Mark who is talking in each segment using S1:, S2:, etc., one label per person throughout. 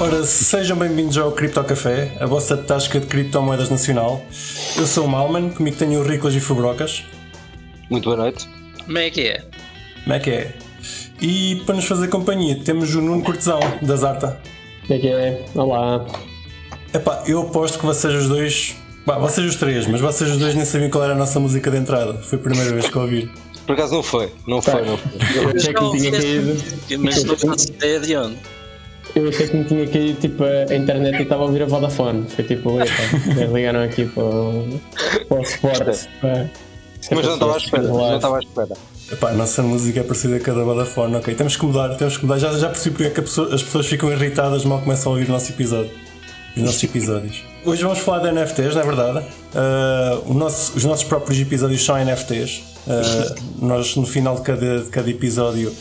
S1: Ora, sejam bem-vindos ao Cripto Café, a vossa tasca de criptomoedas nacional. Eu sou o Malman, comigo tenho o Riclas e Fubrocas.
S2: Muito boa noite.
S3: Como é que é?
S1: Como é que é? E para nos fazer companhia temos o Nuno Cortesão, da Zarta.
S4: Como é que é? Olá.
S1: Epá, eu aposto que vocês os dois. Bah, vocês os três, mas vocês os dois nem sabiam qual era a nossa música de entrada. Foi a primeira vez que eu ouvi.
S2: Por acaso não foi, não foi, não foi.
S4: Eu achei que tinha caído.
S3: Mas não faço ideia de onde.
S4: Eu achei que me tinha caído tipo a internet e estava a ouvir a Vodafone. Foi tipo, eles ligaram aqui para o, para o para-
S2: Mas não estava à espera, não estava à espera.
S1: Epá, a nossa música é parecida com a da Vodafone, ok. Temos que mudar, temos que mudar. Já, já percebi porque é que pessoa- as pessoas ficam irritadas mal começam a ouvir o nosso episódio. Os nossos episódios. Hoje vamos falar de NFTs, não é verdade? O nosso- os nossos próprios episódios são NFTs. Ah, nós, no final de cada, de cada episódio,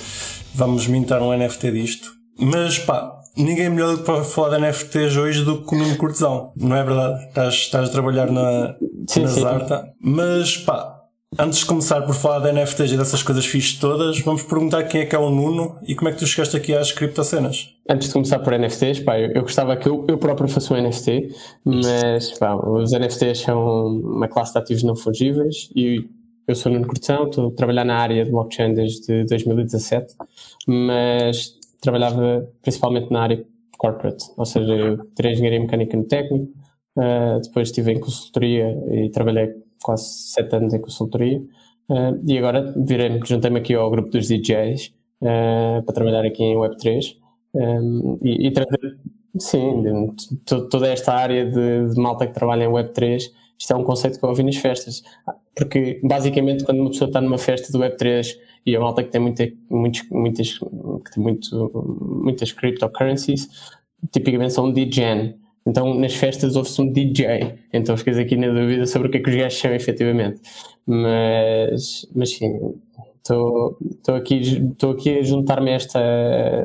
S1: vamos mintar um NFT disto. Mas pá, ninguém é melhor para falar de NFTs hoje do que o Nuno Cortesão, não é verdade? Estás, estás a trabalhar na,
S4: Sim,
S1: na
S4: sim.
S1: Zarta. Mas pá, Antes de começar por falar de NFTs e dessas coisas fixes todas, vamos perguntar quem é que é o Nuno e como é que tu chegaste aqui às criptocenas.
S4: Antes de começar por NFTs, pá, eu, eu gostava que eu, eu próprio fosse um NFT, mas pá, os NFTs são uma classe de ativos não fungíveis e eu sou Nuno Cortesão, estou a trabalhar na área de blockchain desde 2017, mas trabalhava principalmente na área corporate, ou seja, eu tirei engenharia mecânica no técnico, ah, depois estive em consultoria e trabalhei quase sete anos em consultoria, ah, e agora virei juntei-me aqui ao grupo dos DJs ah, para trabalhar aqui em Web3 um, e, e trazer, sim, toda esta área de, de malta que trabalha em Web3, isto é um conceito que eu ouvi nas festas. Porque, basicamente, quando uma pessoa está numa festa do Web3 e a malta que tem, muita, muitos, muitas, que tem muito, muitas cryptocurrencies, tipicamente são DJen. Então, nas festas ouve-se um DJ. Então, ficas aqui na dúvida sobre o que é que os gajos são efetivamente. Mas, mas sim, Estou aqui, aqui a juntar-me a esta.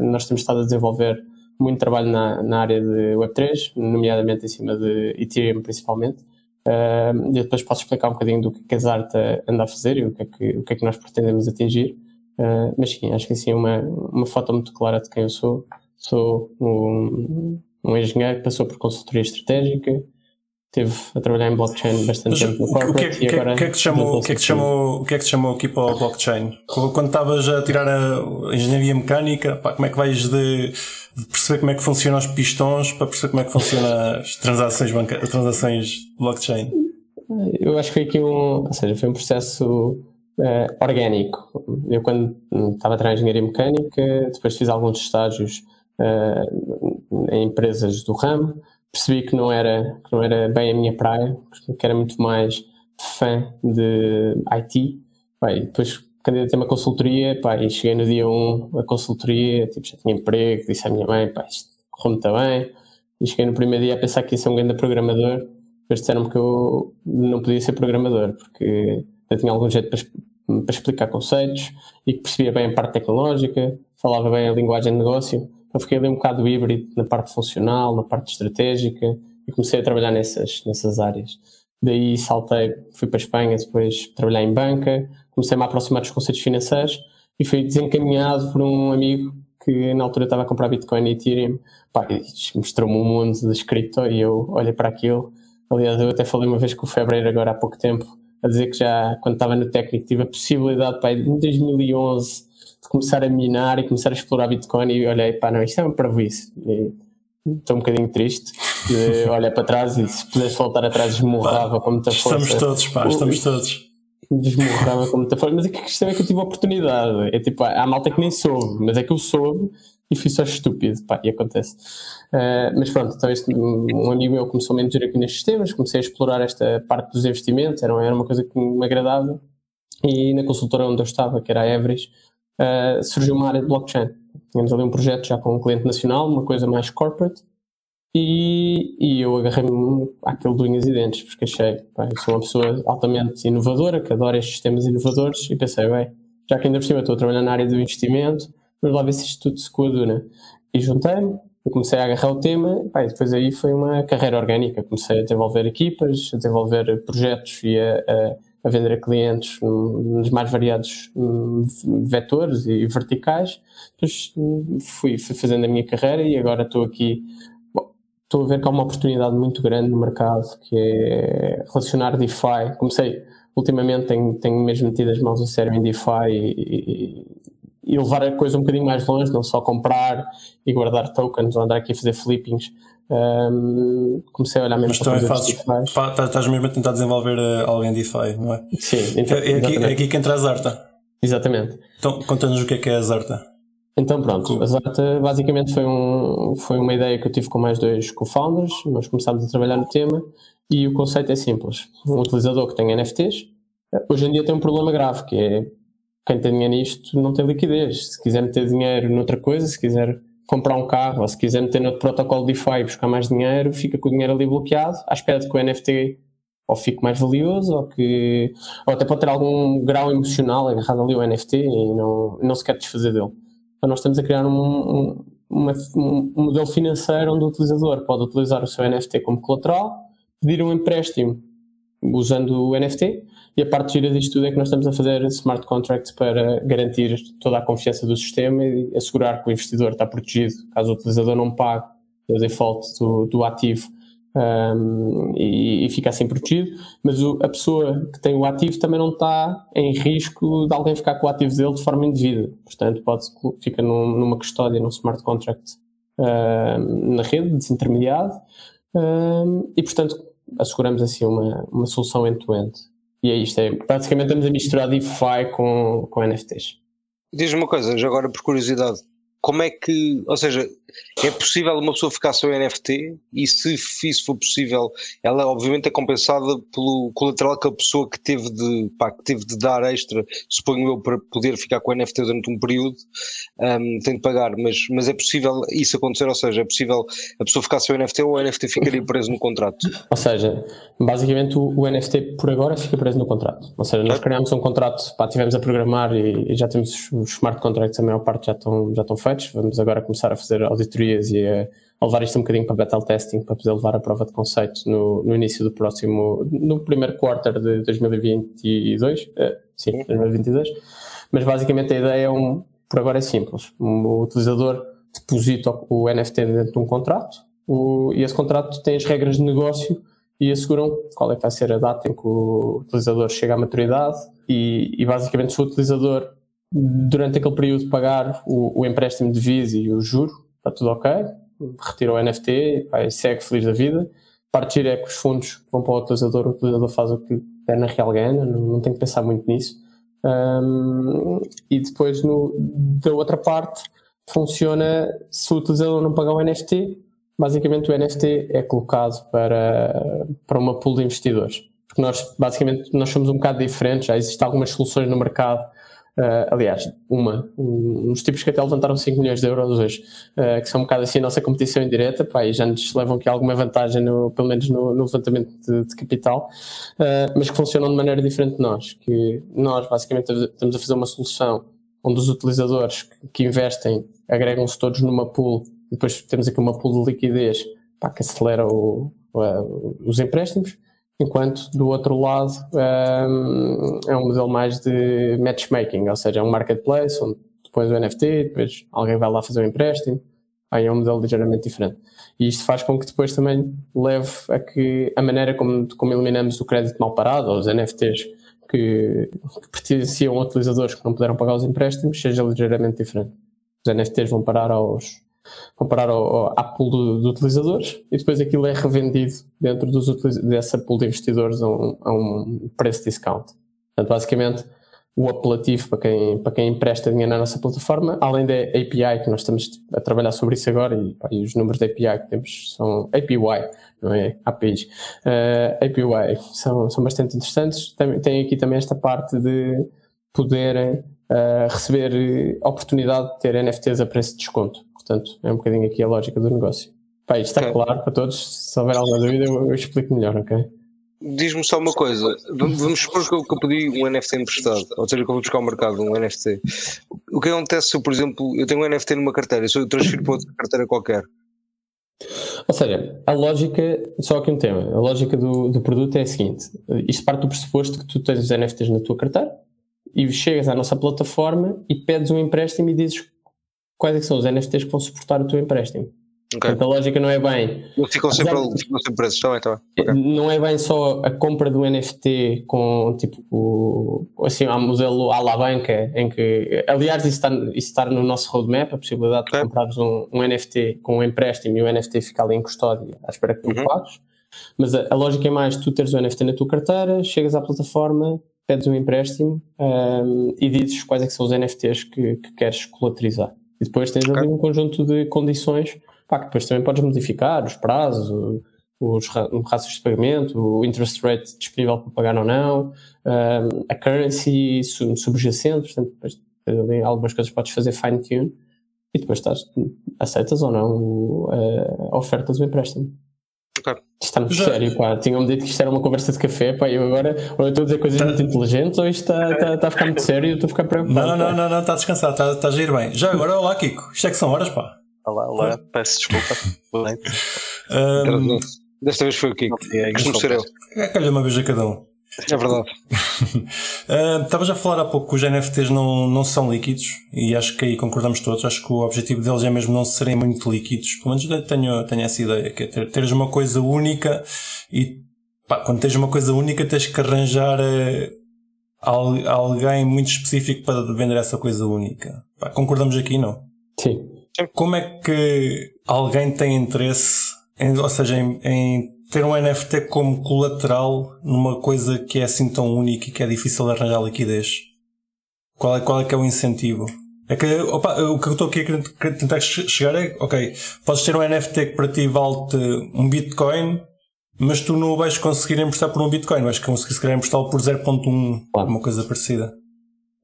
S4: Nós temos estado a desenvolver muito trabalho na, na área de Web3, nomeadamente em cima de Ethereum principalmente. E eu depois posso explicar um bocadinho do que é a Zarta anda a fazer e o que é que, o que, é que nós pretendemos atingir. Ah, mas sim, acho que assim é uma, uma foto muito clara de quem eu sou. Sou um, um engenheiro que passou por consultoria estratégica, esteve a trabalhar em blockchain bastante tempo no
S1: o, o, que é,
S4: corporate e
S1: é-
S4: agora.
S1: o que é que te chamou, o que é que te chamou, o que é que te chamou aqui para o blockchain? Quando estavas a tirar a engenharia mecânica, pá, como é que vais de, de perceber como é que funcionam os pistões para perceber como é que funcionam as transações, banca, as transações blockchain?
S4: Eu acho que foi aqui um, ou seja, foi um processo eh, orgânico. Eu quando hum, estava a tirar engenharia mecânica, depois fiz alguns estágios eh, em empresas do ramo, percebi que não era que não era bem a minha praia, que era muito mais fã de IT. Pá, depois candidatei-me a consultoria, pá, e cheguei no dia 1 a consultoria, tipo, já tinha emprego, disse à minha mãe, pá, isto correu muito bem. E cheguei no primeiro dia a pensar que ia ser um grande programador. Depois disseram-me que eu não podia ser programador, porque eu tinha algum jeito para, para explicar conceitos e que percebia bem a parte tecnológica, falava bem a linguagem de negócio. Eu fiquei ali um bocado híbrido na parte funcional, na parte estratégica e comecei a trabalhar nessas, nessas áreas. Daí saltei, fui para a Espanha, depois trabalhar em banca, comecei-me a aproximar dos conceitos financeiros e fui desencaminhado por um amigo que na altura estava a comprar Bitcoin e Ethereum. Pá, mostrou-me um mundo de cripto e eu olhei para aquilo. Aliás, eu até falei uma vez com o Febreiro agora há pouco tempo, a dizer que já, quando estava no técnico, tive a possibilidade, pá, em 2011, de começar a minar e começar a explorar Bitcoin e olhei, pá, não, isto é uma parvoíce. Estou um bocadinho triste de olhar para trás e se pudesse voltar atrás esmurrava com muita força.
S1: Estamos todos, pá, estamos todos.
S4: Desmorrava com muita força. Mas a questão é que eu tive a oportunidade. É tipo, há malta que nem soube, mas é que eu soube e fui só estúpido, pá, e acontece. Ah, mas pronto, então este, um amigo meu começou a me introduzir aqui nestes temas, comecei a explorar esta parte dos investimentos, era, era uma coisa que me agradava. E na consultora onde eu estava, que era a Everest, ah, surgiu uma área de blockchain. Tínhamos ali um projeto já com um cliente nacional, uma coisa mais corporate, e, e eu agarrei-me àquilo de unhas e dentes, porque achei, pá, eu sou uma pessoa altamente inovadora, que adora estes sistemas inovadores, e pensei, bem, já que ainda por cima estou a trabalhar na área do investimento, vamos lá ver se isto tudo se coaduna. E juntei-me, comecei a agarrar o tema, e depois aí foi uma carreira orgânica, comecei a desenvolver equipas, a desenvolver projetos e a, a a vender a clientes nos mais variados hum, vetores e verticais. Depois hum, fui, fazendo a minha carreira e agora estou aqui. estou a ver que há uma oportunidade muito grande no mercado que é relacionar DeFi. Comecei, ultimamente, tenho, tenho mesmo metido as mãos a sério em DeFi e, e levar a coisa um bocadinho mais longe, não só comprar e guardar tokens ou andar aqui a fazer flippings. Um, comecei a olhar mesmo
S1: Mas também fazes, tá, estás mesmo a tentar desenvolver uh, algo em DeFi, não é?
S4: Sim,
S1: então, é, aqui, é aqui que entra a Zarta.
S4: Exatamente.
S1: Então, conta-nos o que é que é a Zarta.
S4: Então pronto, a Zarta basicamente foi, um, foi uma ideia que eu tive com mais dois co-founders, nós começámos a trabalhar no tema e o conceito é simples. Um utilizador que tem NFTs, hoje em dia tem um problema grave, que é quem tem dinheiro nisto não tem liquidez. Se quiser meter dinheiro noutra coisa, se quiser comprar um carro, ou se quiser meter no protocolo DeFi e buscar mais dinheiro, fica com o dinheiro ali bloqueado, à espera de que o NFT ou fique mais valioso, ou que ou até pode ter algum grau emocional agarrado ali o NFT e não, não se quer desfazer dele. Então nós estamos a criar um, um, uma, um modelo financeiro onde o utilizador pode utilizar o seu NFT como colateral, pedir um empréstimo usando o NFT e a parte gira disto tudo é que nós estamos a fazer smart contracts para garantir toda a confiança do sistema e assegurar que o investidor está protegido caso o utilizador não pague o default do, do ativo um, e, e, fica assim protegido, mas o, a pessoa que tem o ativo também não está em risco de alguém ficar com o ativo dele de forma indevida. Portanto, pode, fica num, numa custódia, num smart contract um, na rede, desintermediado, um, e portanto asseguramos assim uma, uma solução end-to-end. -end. E é isto, é, praticamente estamos a misturar DeFi com, com NFTs.
S2: Diz-me uma coisa, já agora por curiosidade, como é que, ou seja, é possível uma pessoa ficar sem NFT e se isso for possível, ela obviamente é compensada pelo colateral que a pessoa que teve de, pá, que teve de dar extra, suponho eu, para poder ficar com o NFT durante um período, um, tem de pagar, mas, mas é possível isso acontecer, ou seja, é possível a pessoa ficar sem o NFT ou o NFT ficaria preso no contrato?
S4: Ou seja, basicamente o, o NFT por agora fica preso no contrato, ou seja, nós criámos um contrato, pá, tivemos a programar e, e já temos os smart contracts, a maior parte já estão, já estão feitos, Vamos agora começar a fazer auditorias e a, a levar isto um bocadinho para beta testing para poder levar a prova de conceito no, no início do próximo, no primeiro quarter de 2022. Uh, eh, sim, 2022. Mas basicamente a ideia é um, por agora é simples. O utilizador deposita o NFT dentro de um contrato o, e esse contrato tem as regras de negócio e asseguram qual é que vai ser a data em que o utilizador chega à maturidade e, e basicamente se o utilizador durante aquele período pagar o, o empréstimo de Visa e o juro, está tudo ok, retira o NFT, vai, segue feliz da vida. Partir é que os fundos vão para o utilizador, o utilizador faz o que é na real ganha, não, não tem que pensar muito nisso. Um, e depois no, da outra parte funciona se o utilizador não pagar o NFT, basicamente o NFT é colocado para, para uma pool de investidores. Porque nós basicamente nós somos um bocado diferentes, já existem algumas soluções no mercado Uh, aliás, uma, um, uns tipos que até levantaram 5 milhões de euros hoje, uh, que são um bocado assim a nossa competição indireta, pá, e já nos levam aqui alguma vantagem, no, pelo menos no, no levantamento de, de capital, uh, mas que funcionam de maneira diferente de nós. Que nós, basicamente, estamos a fazer uma solução onde os utilizadores que, que investem agregam-se todos numa pool, depois temos aqui uma pool de liquidez pá, que acelera o, os empréstimos enquanto do outro lado um, é um modelo mais de matchmaking, ou seja, é um marketplace onde depois o NFT, depois alguém vai lá fazer um empréstimo, aí é um modelo ligeiramente diferente. E isto faz com que depois também leve a que a maneira como, como eliminamos o crédito mal parado, ou os NFTs que, que pertenciam a utilizadores que não puderam pagar os empréstimos, seja ligeiramente diferente. Os NFTs vão parar aos, vão parar ao, à pool de, de, utilizadores e depois aquilo é revendido dentro dos, dessa pool de investidores a um, a um preço discount. Portanto, basicamente, o apelativo para quem, para quem empresta dinheiro na nossa plataforma, além da API, que nós estamos a trabalhar sobre isso agora, e, e os números da API que temos são API, não é APIs. Uh, eh, API são, são bastante interessantes. Tem, tem aqui também esta parte de poderem uh, receber oportunidade de ter NFTs a preço de desconto. Portanto, é um bocadinho aqui a lógica do negócio. Pá, isto está okay. claro para todos. Se houver alguma dúvida, eu, eu explico melhor, ok?
S2: Diz-me só uma coisa, vamos supor que eu, que eu pedi um NFT emprestado, ou seja, que eu vou buscar ao mercado um NFT. O que acontece se, por exemplo, eu tenho um NFT numa carteira e se eu transfiro para outra carteira qualquer?
S4: Ou seja, a lógica, só aqui um tema, a lógica do, do produto é a seguinte: isto parte do pressuposto que tu tens os NFTs na tua carteira e chegas à nossa plataforma e pedes um empréstimo e dizes quais é são os NFTs que vão suportar o teu empréstimo.
S2: Ok.
S4: Portanto, a lógica não é bem
S2: Não ficam sempre,
S4: de-
S2: ficam sempre presos, está bem, está bem. Ok.
S4: não é bem só a compra do NFT com tipo o- assim, há um modelo à la banca em que, aliás, isso está, isso está no nosso roadmap, a possibilidade de
S2: Ok.
S4: comprares um, um NFT com um empréstimo e o NFT ficar ali em custódia à espera que tu
S2: Uhum.
S4: pagues. Mas a, a lógica é mais tu teres o NFT na tua carteira, chegas à plataforma, pedes um empréstimo ahm, e dizes quais é que são os NFTs que, que queres colaterizar. E depois tens ali um conjunto de condições pá, que depois também podes modificar, os prazos, os ra- raças de pagamento, o interest rate disponível para pagar ou não, a currency su- subjacente, portanto, depois algumas coisas podes fazer fine-tune e depois estás, aceitas ou não a, oferta do empréstimo. Isto está muito
S1: Já-
S4: sério, pá. Tinham-me dito que isto era uma conversa de café, pá, e eu agora ou eu estou a dizer coisas muito inteligentes ou isto está, está, está a ficar muito sério e eu estou a ficar preocupado.
S1: Não, não,
S4: pá.
S1: não, não, está a descansar, está, está a ir bem. Já agora, olá Kiko, isto é que são horas, pá.
S5: Olá, olá, peço desculpa. Boa noite.
S1: Ahm,
S2: Desta vez foi o Kiko. Ser eu.
S1: é que olha uma vez a cada um.
S2: É verdade.
S1: Ah, Estavas a falar há pouco que os NFTs não, não são líquidos e acho que aí concordamos todos. Acho que o objetivo deles é mesmo não serem muito líquidos. Pelo menos eu tenho, tenho essa ideia, que é ter, teres uma coisa única e pá, quando tens uma coisa única tens que arranjar al- alguém muito específico para vender essa coisa única. Pá, concordamos aqui, não?
S4: Sim.
S1: Como é que alguém tem interesse, em, ou seja, em, em ter um NFT como colateral numa coisa que é assim tão única e que é difícil de arranjar liquidez? Qual é, qual é que é o incentivo? É que, opa, o que eu estou aqui a tentar che- chegar é, ok, podes ter um NFT que para ti vale um Bitcoin, mas tu não o vais conseguir emprestar por um Bitcoin, vais conseguir se calhar emprestá-lo por 0.1,
S4: Claro.
S1: uma coisa parecida.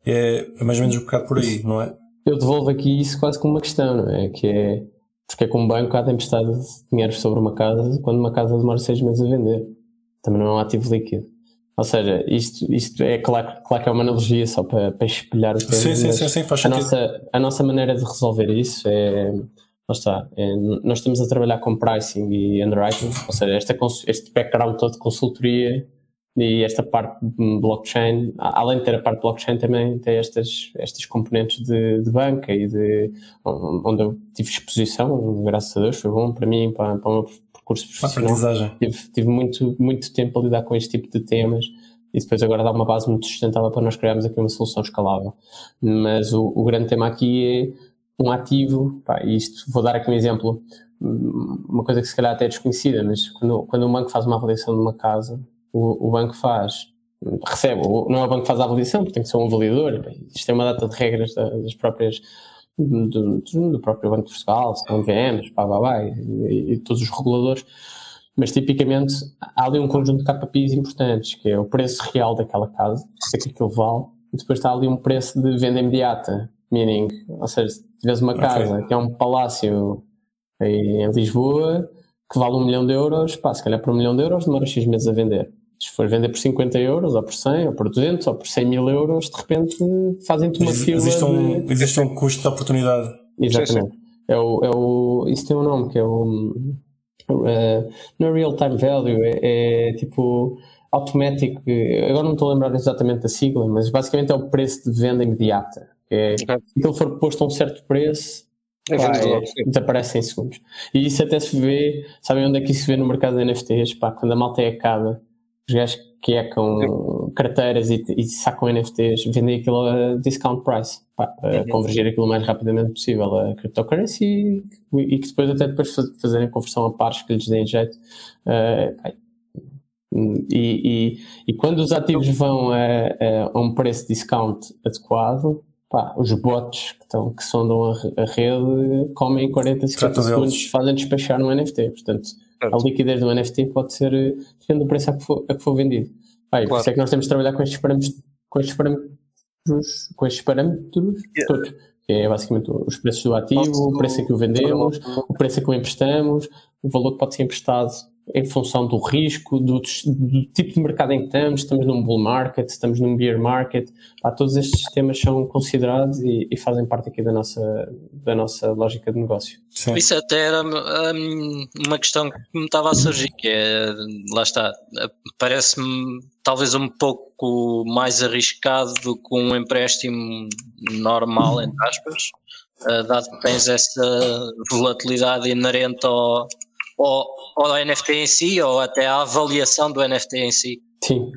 S1: É, é mais ou menos um bocado por aí, não é?
S4: Eu devolvo aqui isso quase como uma questão, não é? Que é porque é que um banco há de emprestar dinheiro sobre uma casa quando uma casa demora seis meses a vender. Também não é um ativo líquido. Ou seja, isto, isto é claro, claro que é uma analogia só para, para espelhar o tema.
S1: Sim, sim, sim, sim, faz
S4: a
S1: sentido.
S4: nossa, a nossa maneira de resolver isso é. Lá está. é, nós estamos a trabalhar com pricing e underwriting, ou seja, esta, este background todo de consultoria e esta parte blockchain, além de ter a parte blockchain, também tem estas, estas componentes de, de banca e de onde eu tive exposição, graças a Deus, foi bom para mim, para, para o meu percurso profissional tive, tive muito, muito tempo a lidar com este tipo de temas e depois agora dá uma base muito sustentável para nós criarmos aqui uma solução escalável. Mas o, o grande tema aqui é um ativo, pá, e isto vou dar aqui um exemplo, hum, uma coisa que se calhar até é desconhecida, mas quando, quando um banco faz uma avaliação de uma casa, o, o banco faz, recebe, não é o banco que faz a avaliação, porque tem que ser um validador, pá, isto tem uma data de regras da- das próprias do, do- próprio Banco de Portugal, são VMs, pá, pá, pá, e, e todos os reguladores, mas tipicamente há ali um conjunto de KPIs importantes, que é o preço real daquela casa, o que é que aquilo vale, e depois está ali um preço de venda imediata, meaning, ou seja, se tiveres uma casa que é um palácio em Lisboa, que vale um milhão de euros, pá, se calhar por um milhão de euros demora X meses a vender. Se for vender por 50 euros, ou por 100, ou por 200, ou por 100 mil euros, de repente fazem-te uma fila
S1: Existe
S4: de...
S1: um, existe um custo de oportunidade.
S4: Exatamente. É o, é o, isso tem um nome que é o. eh, não é real time value, é, é tipo automatic. eh, Agora não estou a lembrar exatamente da sigla, mas basicamente é o preço de venda imediata. que É,
S2: Ok.
S4: Se ele for posto a um certo preço,
S2: É
S4: pá,
S2: venda
S4: é- desaparece em segundos. E isso até se vê, sabem onde é que isso se vê no mercado de NFTs? Pá, quando a malta é acaba, os gajos que é com carteiras e, e sacam NFTs, vendem aquilo a discount price, pá, para convergir aquilo o mais rapidamente possível a cryptocurrency e, e que depois até depois faz- fazerem conversão a pares que lhes deem jeito. Pá, e, e, quando os ativos vão a, a- um preço discount adequado, pá, os bots que, estão, que sondam a, a rede comem em 40, 50
S1: Trata
S4: segundos, fazem despachar no NFT. Portanto,
S2: Certo.
S4: a liquidez do NFT pode ser eh, depende do preço a que for, a que for vendido. Pá, e por
S2: Claro.
S4: isso é que nós temos de trabalhar com estes parâmetros, com estes parâmetros, com estes parâmetros todos. Que é basicamente os preços do ativo, o preço a que o vendemos, o preço a que o emprestamos, o valor que pode ser emprestado em função do risco, do, do tipo de mercado em que estamos, estamos num bull market, estamos num bear market, pá, todos estes temas são considerados e, e fazem parte aqui da nossa, da nossa lógica de negócio.
S1: Sim.
S3: Isso até era hum, uma questão que me estava a surgir, que é, lá está, parece-me talvez um pouco mais arriscado do que um empréstimo normal, entre aspas, uh, dado que tens essa volatilidade inerente ao, ao, ao NFT em si, ou até à avaliação do NFT em si.
S4: Sim.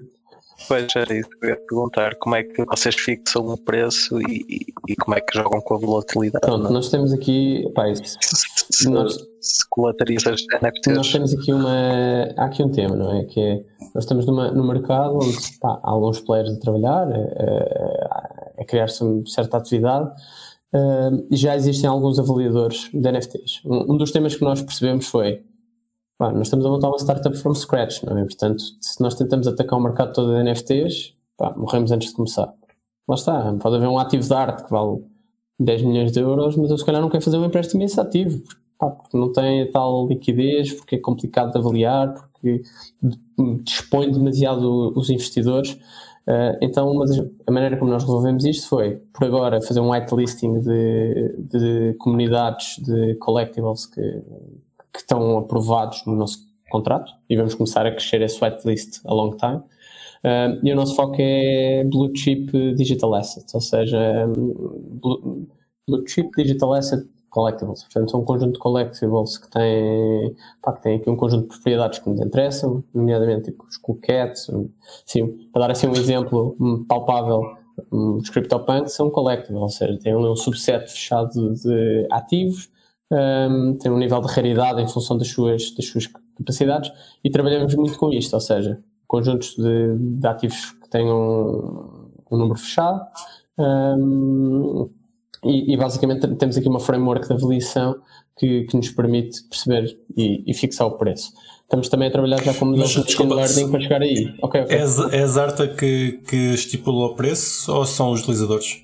S5: Pois era isso que eu ia perguntar. Como é que vocês fixam o preço e, e, e como é que jogam com a volatilidade?
S4: Pronto, nós temos aqui. Pá, isso-
S5: Se,
S4: nós-
S5: se colaterizas NFTs.
S4: Nós temos aqui uma. Há aqui um tema, não é? Que é. Nós estamos numa, num mercado onde pá, há alguns players a trabalhar, a, a- a criar-se uma certa atividade, eh, e já existem alguns avaliadores de NFTs. Um, um dos temas que nós percebemos foi. Nós estamos a montar uma startup from scratch, não é? Portanto, se nós tentamos atacar o mercado todo de NFTs, pá, morremos antes de começar. Lá está, pode haver um ativo de arte que vale 10 milhões de euros, mas eu se calhar não quero fazer um empréstimo a esse ativo, porque, pá, porque não tem a tal liquidez, porque é complicado de avaliar, porque dispõe demasiado os investidores. Uh, então, uma das, a maneira como nós resolvemos isto foi, por agora, fazer um whitelisting de, de comunidades de collectibles que, que estão aprovados no nosso contrato e vamos começar a crescer esse whitelist a long time. Uh, e o nosso foco é blue chip digital assets, ou seja, blue, blue chip digital asset collectibles. Portanto, são um conjunto de collectibles que têm, pá, que aqui um conjunto de propriedades que nos interessam, nomeadamente tipo, os coquetes. Para dar assim um exemplo palpável, os CryptoPunks são collectibles, ou seja, um, um subset fechado de ativos, um, têm um nível de raridade em função das suas, das suas capacidades e trabalhamos muito com isto, ou seja, conjuntos de, de ativos que tenham um número fechado. Um, e, e, basicamente temos aqui uma framework de avaliação que, que nos permite perceber e, e, fixar o preço. Estamos também a trabalhar já com modelos de machine learning para chegar aí. Okay, okay.
S1: É, é a Zarta que, que estipula o preço ou são os utilizadores?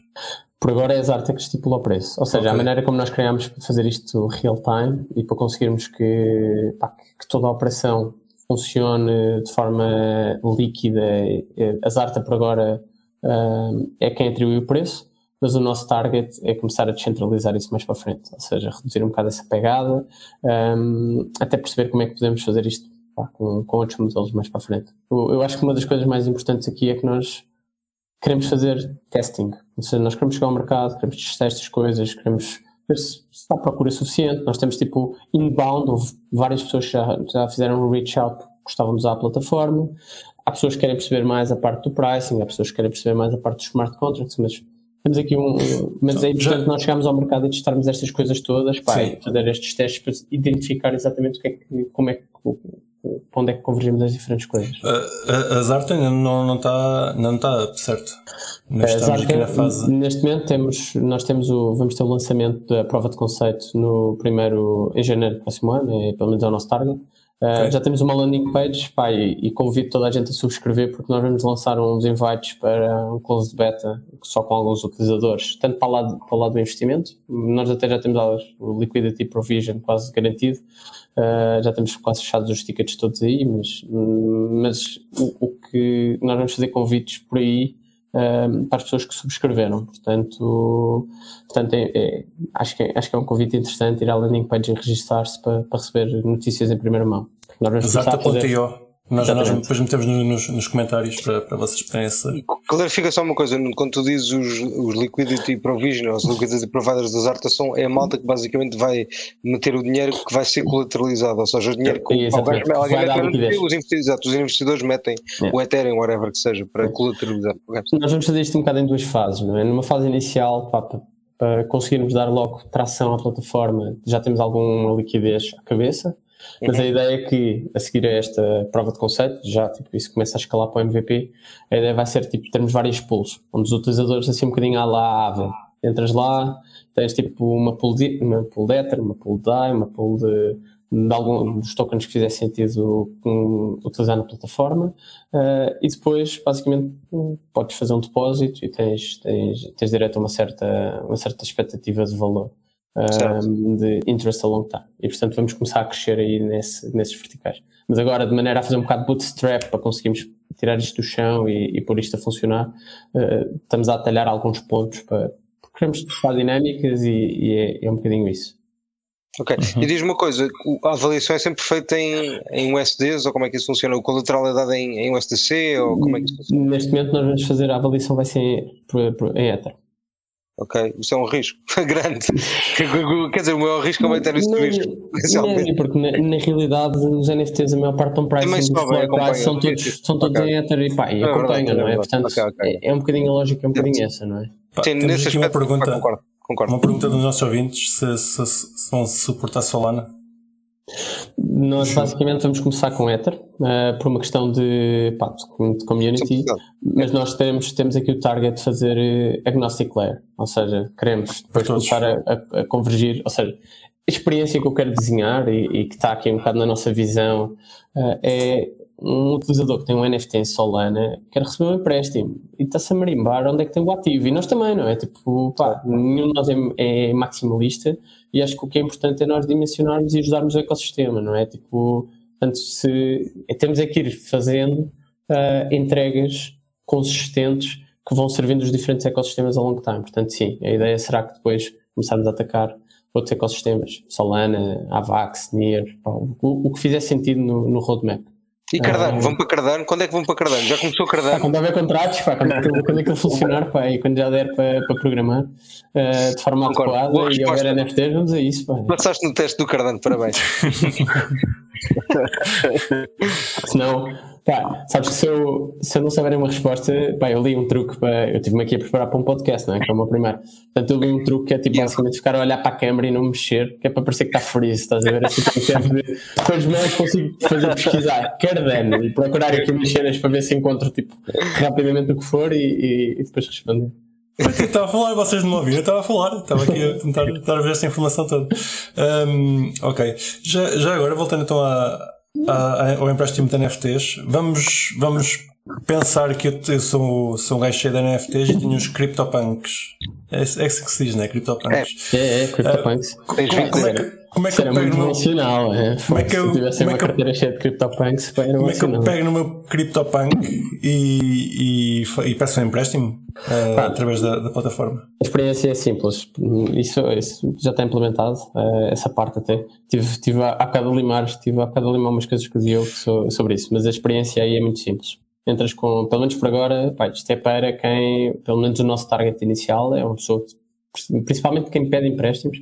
S4: Por agora é a Zarta que estipula o preço. Ou seja, okay. a maneira como nós criamos para fazer isto real time e para conseguirmos que, pá, que toda a operação funcione de forma líquida. A Zarta por agora uh, é quem atribui o preço mas o nosso target é começar a descentralizar isso mais para frente, ou seja, reduzir um bocado essa pegada, um, até perceber como é que podemos fazer isto pá, com, com outros modelos mais para frente. Eu, eu, acho que uma das coisas mais importantes aqui é que nós queremos fazer testing, seja, nós queremos chegar ao mercado, queremos testar estas coisas, queremos ver se, se está a procura suficiente, nós temos tipo inbound, houve várias pessoas que já, já fizeram um reach out, gostavam de usar a plataforma, há pessoas que querem perceber mais a parte do pricing, há pessoas que querem perceber mais a parte dos smart contracts, mas temos aqui um. Mas é importante Já... nós chegarmos ao mercado e testarmos estas coisas todas, pá, fazer estes testes para identificar exatamente o que é que, como é que, para onde é que convergimos as diferentes coisas.
S1: A, a, a Zarta ainda não, não, está, não está certo. Nós estamos aqui na fase.
S4: Neste momento temos, nós temos o, vamos ter o lançamento da prova de conceito no primeiro, em janeiro do próximo ano, é, pelo menos é o nosso target. Uh, okay. Já temos uma landing page pá, e, e, convido toda a gente a subscrever porque nós vamos lançar uns invites para um closed beta só com alguns utilizadores, tanto para o lado, para o lado do investimento, nós até já temos o liquidity provision quase garantido, uh, já temos quase fechados os tickets todos aí, mas, mas o, o que nós vamos fazer convites por aí uh, para as pessoas que subscreveram, portanto, portanto é, é, acho, que é, acho que é um convite interessante ir à landing page e registrar-se para, para receber notícias em primeira mão.
S1: Exato.io nós, nós depois metemos nos, nos comentários para, para vocês poderem acessar.
S2: Clarifica só uma coisa, quando tu dizes os, os liquidity provision, os liquidity providers das artes são é a malta que basicamente vai meter o dinheiro que vai ser colateralizado, ou seja, o dinheiro que alguém, alguém mete, os, investidores, os investidores metem é. o Ethereum, whatever que seja, para colateralizar.
S4: Nós vamos fazer isto um bocado em duas fases, não é? Numa fase inicial, pá, para conseguirmos dar logo tração à plataforma, já temos alguma liquidez à cabeça. Mas uhum. a ideia é que, a seguir a esta prova de conceito, já tipo, isso começa a escalar para o MVP, a ideia vai ser tipo, termos vários pools, onde os utilizadores assim um bocadinho à lá ave. Entras lá, tens tipo uma pool de, uma pool de Ether, uma pool de DAI, uma pool de, de algum dos tokens que fizer sentido utilizar na plataforma uh, e depois basicamente podes fazer um depósito e tens, tens, tens direito a uma certa, uma certa expectativa de valor um, de interest a long time. E portanto vamos começar a crescer aí nesse, nesses verticais. Mas agora, de maneira a fazer um bocado de bootstrap para conseguirmos tirar isto do chão e, e pôr isto a funcionar, uh, estamos a atalhar alguns pontos para. Queremos testar dinâmicas e, e é, é um bocadinho isso.
S2: Ok.
S1: Uhum.
S2: E diz uma coisa: a avaliação é sempre feita em, em USDs ou como é que isso funciona? O colateral é dado em, em USDC ou como é que isso funciona?
S4: Neste momento nós vamos fazer a avaliação, vai ser em, em Ether.
S2: Ok, isso é um risco grande. Quer dizer, o maior risco é o Ethereum
S4: Não,
S2: risco.
S4: não, porque na, na realidade os NFTs, a maior parte estão
S2: Também
S4: pricing price, são todos, são todos
S2: Ok.
S4: em Ether e pá, e
S2: É verdade,
S4: acompanham,
S2: é
S4: não é? Portanto,
S2: Ok, ok.
S4: É, é um bocadinho a lógica, é um bocadinho essa, não é?
S1: Pá,
S2: Sim,
S1: temos
S2: nesse
S1: aqui uma
S2: aspecto
S1: pergunta,
S2: concordo. concordo.
S1: uma pergunta dos nossos ouvintes se, se, se vão suportar Solana.
S4: Nós basicamente vamos começar com Ether, eh, por uma questão de, pá, de community, mas nós temos, temos aqui o target de fazer eh, agnostic layer, ou seja, queremos depois começar a, a- a convergir, ou seja, a experiência que eu quero desenhar e, e que está aqui um bocado na nossa visão eh, é um utilizador que tem um NFT em Solana quer receber um empréstimo e está-se a marimbar onde é que tem o ativo e nós também, não é? Tipo, pá, nenhum de nós é, é maximalista e acho que o que é importante é nós dimensionarmos e ajudarmos o ecossistema, não é? Tipo, portanto, se é, temos é que ir fazendo ah, entregas consistentes que vão servindo os diferentes ecossistemas ao longo time. Portanto, sim, a ideia será que depois começarmos a atacar outros ecossistemas, Solana, Avax, Near, pá, o, o que fizer sentido no, no roadmap.
S2: E Cardano,
S4: Ah.
S2: vão para Cardano? Quando é que vão para Cardano? Já começou
S4: Pá,
S2: Cardano?
S4: quando houver contratos, pá, quando, aquilo, quando aquilo funcionar pá, e quando já der para, para programar ah, de forma
S2: Concordo.
S4: adequada
S2: Boa
S4: e houver
S2: resposta.
S4: NFTs, vamos a isso. Pá.
S2: Passaste no teste do Cardano, parabéns.
S4: Senão, pá, sabes que se eu, se eu não souber uma resposta, pá, eu li um truque, pá, eu tive-me aqui a preparar para um podcast, não é? Que é o meu primeiro. Portanto, eu li um truque que é tipo
S2: Yeah.
S4: basicamente ficar a olhar para a câmera e não mexer, que é para parecer que está freeze, estás a ver? Assim, de, com as mãos consigo fazer pesquisar Cardano e procurar aqui umas cenas para ver se encontro tipo, rapidamente o que for e, e- e depois responder.
S1: Eu estava a falar, vocês não me ouviram, eu estava a falar, estava aqui a tentar dar ver esta informação toda. Hum, ok, já, já agora, voltando então a, a- ao empréstimo de NFTs, vamos, vamos pensar que eu, eu sou, sou um gajo cheio de NFTs e tenho uns CryptoPunks. É, é isso que se diz, né? CryptoPunks.
S4: É, é, CryptoPunks.
S1: Como, como é
S2: 20
S1: que, como é que eu pego
S4: muito
S1: no meu,
S4: é?
S1: Como é que
S4: Se
S1: eu-
S4: eu tivesse
S1: como é
S4: uma
S1: que eu-
S4: carteira cheia de CryptoPunks,
S1: como é que eu pego no meu CryptoPunk e, e, e peço um empréstimo uh, através da, da plataforma?
S4: A experiência é simples, isso, isso já está implementado, eh, essa parte até. Tive, tive há há bocado a limar, tive há bocado a limar umas coisas Diogo so- sobre isso, mas a experiência aí é muito simples. Entras com, pelo menos por agora, pá, isto é para quem, pelo menos o nosso target inicial é uma pessoa, que, principalmente quem pede empréstimos,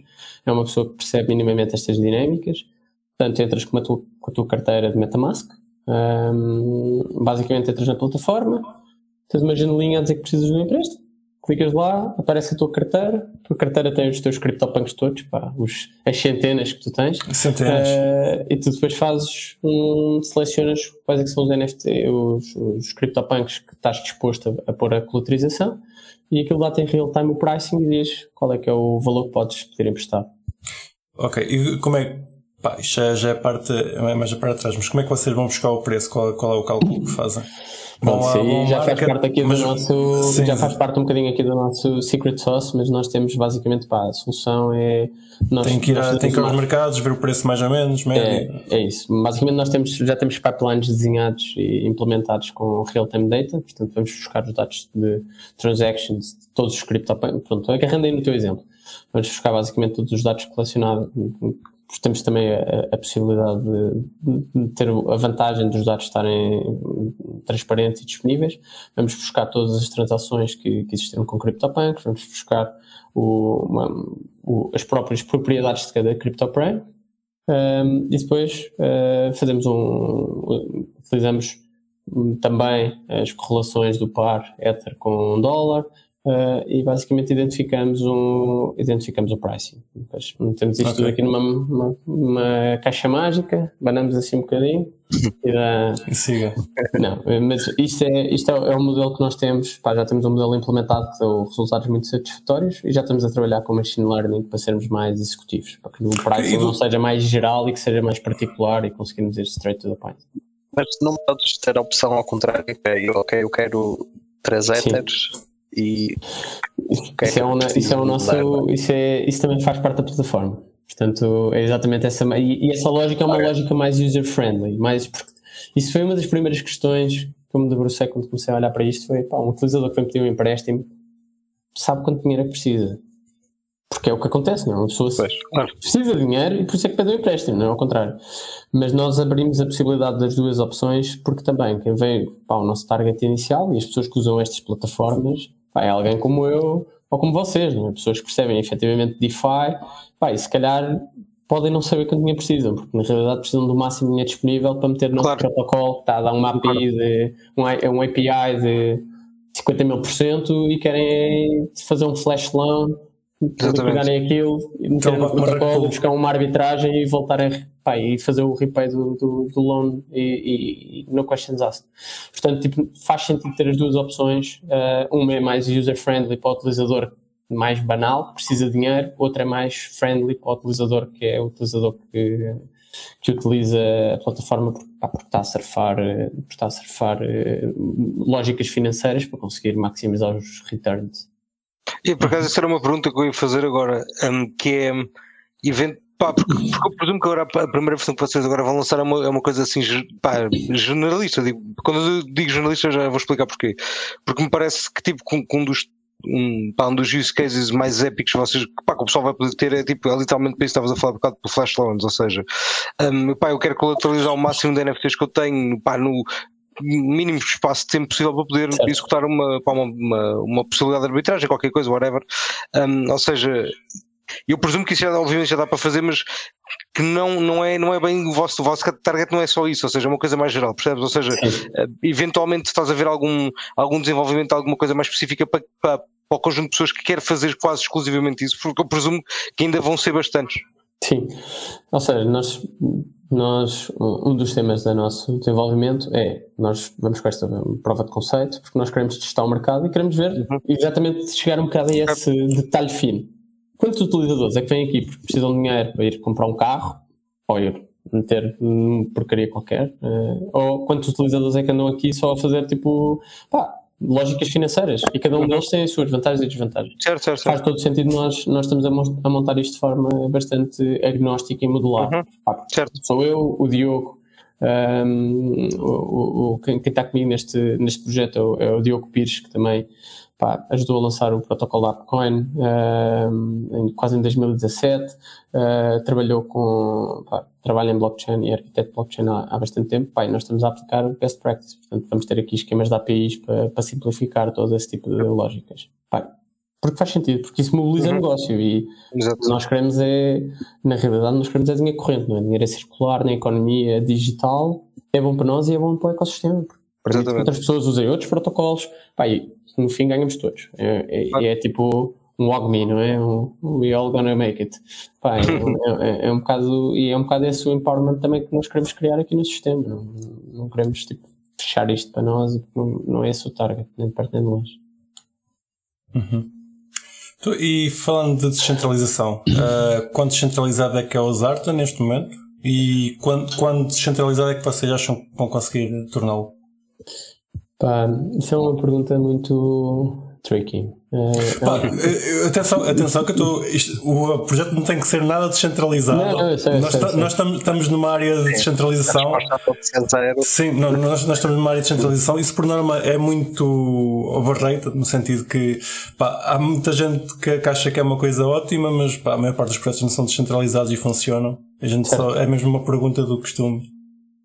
S4: é uma pessoa que percebe minimamente estas dinâmicas. Portanto, entras com a tua, com a tua carteira de Metamask, hum, basicamente entras na plataforma, tens uma janelinha a dizer que precisas de um empréstimo, clicas lá, aparece a tua carteira, a tua carteira tem os teus CryptoPunks todos, pá, os, as centenas que tu tens,
S1: Centenas.
S4: eh, e tu depois fazes um, selecionas quais é são os NFT, os, os CryptoPunks que estás disposto a, a pôr a colaterização, e aquilo lá tem real-time o pricing e diz qual é que é o valor que podes pedir emprestado.
S1: Ok, e como é. Pá, isto já, já é parte. É mais a parte de trás, mas como é que vocês vão buscar o preço? Qual, qual é o cálculo que fazem?
S4: Bom,
S1: vão
S4: aí já faz parte aqui do
S1: mas-
S4: nosso.
S1: sim,
S4: já
S1: sim.
S4: faz parte um bocadinho aqui do nosso secret sauce, mas nós temos basicamente pá, a solução é. Nós,
S1: Tem que ir, a, tem que ir aos mercados, ver o preço mais ou menos, médio.
S4: É, é isso. Basicamente nós temos, já temos pipelines desenhados e implementados com real-time data, portanto vamos buscar os dados de transactions de todos os CryptoPunks. Pronto, agarrando aí no teu exemplo. Vamos buscar basicamente todos os dados. Temos também a, a possibilidade de, de ter a vantagem dos dados estarem transparentes e disponíveis. Vamos buscar todas as transações que, que existiram com CryptoPunks, vamos buscar o- uma- o- as próprias propriedades de cada CryptoPunk um, e depois uh, fazemos um. utilizamos hum, também as correlações do par Ether com dólar uh, e basicamente identificamos, um, identificamos o pricing. Depois metemos isto
S1: Ok.
S4: tudo aqui numa, numa, numa caixa mágica, banamos assim um bocadinho e dá.
S1: Siga.
S4: Não, mas isto é, isto é, é o modelo que nós temos. Pá, já temos um modelo implementado que deu resultados muito satisfatórios e já estamos a trabalhar com machine learning para sermos mais executivos, para que o pricing não seja mais geral e que seja mais particular e conseguirmos ir straight to the point.
S5: Mas não podes ter a opção ao contrário, que é, ok, eu quero 3
S4: Sim.
S5: E
S4: Isso, é um, isso é o nosso. Isso, é, isso também faz parte da plataforma. Portanto, é exatamente essa. E, e essa lógica é uma lógica mais user-friendly. Mais, isso foi uma das primeiras questões que eu me debrucei quando comecei a olhar para isto. Foi pá, um utilizador que vem pedir um empréstimo sabe quanto dinheiro é que precisa. Porque é o que acontece, não é? Uma pessoa
S5: Pois, claro.
S4: precisa de dinheiro e por isso é que pede um empréstimo, não é ao contrário. Mas nós abrimos a possibilidade das duas opções porque também quem vem para o nosso target inicial e as pessoas que usam estas plataformas é alguém como eu ou como vocês, não é? pessoas que percebem efetivamente DeFi pá, e se calhar podem não saber quanto dinheiro precisam, porque na realidade precisam do máximo dinheiro disponível para meter no
S2: Claro.
S4: protocolo que está a dar uma API de um, API de 50 mil por cento e querem fazer um flash loan. Pegarem aquilo e meterem no
S1: Então, uma
S4: protocolo, buscar uma arbitragem e voltarem a- pá, e fazer o repay do, do, do loan e, e, e no questions asked. Portanto, tipo, faz sentido ter as duas opções. Uh, uma é mais user-friendly para o utilizador mais banal, que precisa de dinheiro, outra é mais friendly para o utilizador, que é o utilizador que, que utiliza a plataforma pá, porque está a surfar, eh, está a surfar eh, lógicas financeiras para conseguir maximizar os returns.
S2: E por acaso, essa era uma pergunta que eu ia fazer agora, hum, que é hum, evento. Pá, porque, porque eu presumo que agora a primeira versão que vocês agora vão lançar é uma, é uma coisa assim pá, generalista. Digo, quando eu digo generalista, já vou explicar porquê. Porque me parece que, tipo, com, com um dos um, pá, um dos use cases mais épicos que vocês, pá, que o pessoal vai poder ter é tipo, é literalmente para isso que estavas a falar um bocado do Flash Loans, ou seja, hum, pá, eu quero colateralizar o máximo de NFTs que eu tenho, pá, no mínimo espaço de tempo possível para poder
S4: Certo.
S2: executar uma, uma, uma, uma possibilidade de arbitragem, qualquer coisa, whatever. Um, ou seja, eu presumo que isso já, obviamente já dá para fazer, mas que não, não, é, não é bem o vosso, o vosso target, não é só isso, ou seja, é uma coisa mais geral, percebes? Ou seja,
S4: Sim.
S2: eh, eventualmente estás a ver algum, algum desenvolvimento, alguma coisa mais específica para, para, para o conjunto de pessoas que quer fazer quase exclusivamente isso, porque eu presumo que ainda vão ser bastantes.
S4: Sim, ou seja, nós, nós um dos temas do nosso desenvolvimento é nós vamos com esta prova de conceito porque nós queremos testar o mercado e queremos ver exatamente chegar um bocado a esse detalhe fino. Quantos utilizadores é que vêm aqui porque precisam de dinheiro para ir comprar um carro ou ir meter porcaria qualquer? eh, ou quantos utilizadores é que andam aqui só a fazer tipo pá, lógicas financeiras e cada um deles tem as suas vantagens e desvantagens
S2: Certo, certo,
S4: faz
S2: certo.
S4: todo sentido nós, nós estamos a, mon- a montar isto de forma bastante agnóstica e modular.
S2: Uhum.
S4: Pá,
S2: Certo.
S4: Sou eu, o Diogo, um, o- o- quem, quem está comigo neste, neste projeto é o, é o Diogo Pires, que também pá, ajudou a lançar o protocolo da Upcoin um, em- quase em 2017. Uh, trabalhou com, pá, trabalha em blockchain e arquiteto de blockchain há, há bastante tempo. Pá, e nós estamos a aplicar best practice. Portanto, vamos ter aqui esquemas de APIs para, para simplificar todo esse tipo de lógicas. Pá, porque faz sentido, porque isso mobiliza
S2: Uhum.
S4: o negócio e
S2: Exato.
S4: nós queremos é, na realidade, nós queremos é dinheiro corrente, não é? Dinheiro é circular na economia digital, é bom para nós e é bom para o ecossistema. porque. Outras pessoas usem outros protocolos, pá, e no fim ganhamos todos. É, é, é tipo um WOGME, não é? Um, we all gonna make it. Pá, é, é- é um bocado, e é um bocado esse o empowerment também que nós queremos criar aqui no sistema. Não, não queremos tipo, fechar isto para nós, não, não é esse o target, nem de nem de longe.
S1: Tu- E falando de descentralização, uh, quão descentralizado é que é o Zarta neste momento? E quando, quando descentralizado é que vocês acham que vão conseguir torná-lo?
S4: Pá, isso é uma pergunta muito tricky. É,
S1: Pá, eh, atenção, atenção que eu estou. isto- O projeto não tem que ser nada descentralizado.
S4: Não, não, sei,
S1: nós
S4: sei,
S1: ta-
S4: sei.
S1: nós estamos, estamos numa área de descentralização. Sim, não, nós, nós estamos numa área de descentralização. Isso, por norma, é muito overrated, no sentido que pá, há muita gente que, que acha que é uma coisa ótima, mas pá, a maior parte dos projetos não são descentralizados e funcionam. A gente só, é mesmo uma pergunta do costume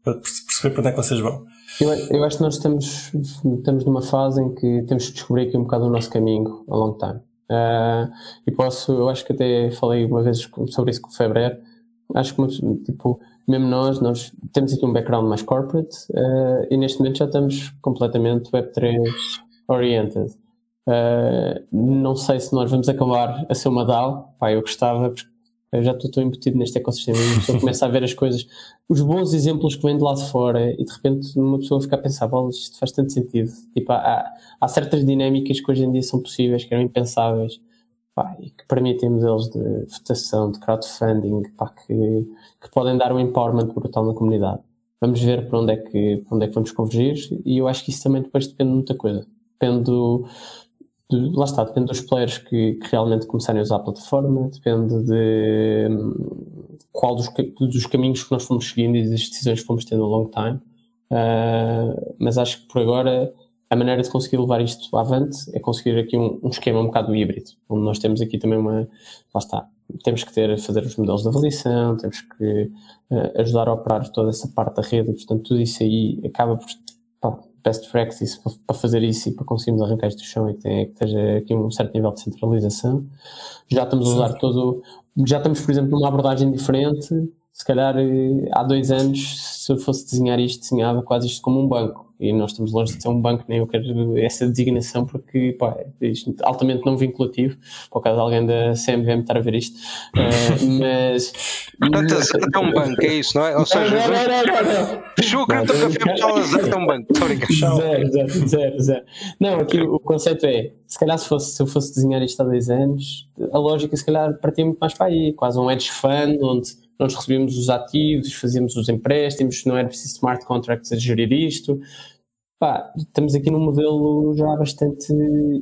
S1: para perce- perceber para onde é que vocês vão.
S4: Eu, eu acho que nós estamos, estamos numa fase em que temos que descobrir aqui um bocado o nosso caminho a long time. Ah, e posso, eu acho que até falei uma vez sobre isso com o Febrer. Acho que, tipo, mesmo nós, nós temos aqui um background mais corporate ah, e neste momento já estamos completamente Web3 oriented. Ah, não sei se nós vamos acabar a ser uma DAO. Pá, eu gostava, porque eu já estou tão embutido neste ecossistema uma pessoa começa a ver as coisas, os bons exemplos que vêm de lá de fora e de repente uma pessoa fica a pensar, bolas, isto faz tanto sentido. Tipo, há, há certas dinâmicas que hoje em dia são possíveis, que eram impensáveis pá, e que permitem modelos de votação, de crowdfunding, pá, que, que podem dar um empowerment brutal na comunidade. Vamos ver para onde, é que, para onde é que vamos convergir e eu acho que isso também depois depende de muita coisa. Depende do, lá está, depende dos players que, que realmente começarem a usar a plataforma, depende de hum, qual dos, dos caminhos que nós fomos seguindo e das decisões que fomos tendo a long time. Ah, mas acho que por agora a maneira de conseguir levar isto avante é conseguir aqui um, um, esquema um bocado híbrido, onde nós temos aqui também uma. Lá está. Temos que ter, fazer os modelos de avaliação, temos que uh, ajudar a operar toda essa parte da rede, e, portanto, tudo isso aí acaba por. Best practice para, para, fazer isso e para conseguirmos arrancar isto do chão e que, tenha, que esteja aqui um certo nível de centralização. Já estamos a usar todo. Já estamos, por exemplo, numa abordagem diferente. Se calhar eh, há dois anos, se eu fosse desenhar isto, desenhava quase isto como um banco e nós estamos longe de ser um banco, nem eu quero essa designação porque pá, é altamente não vinculativo, por caso alguém da CMV me estar a ver isto, uh, mas...
S2: Portanto, é um banco, é isso, não é? Ou seja, não, não, não, não, fechou o cartão café é um banco,
S4: Zero, zero, zero, zero. Não, aqui o conceito é, se calhar se, fosse, se eu fosse desenhar isto há dois anos, a lógica se calhar partia muito mais para aí, quase um hedge fund, onde nós recebíamos os ativos, fazíamos os empréstimos, não era preciso smart contracts a gerir isto. Pá, estamos aqui num modelo já bastante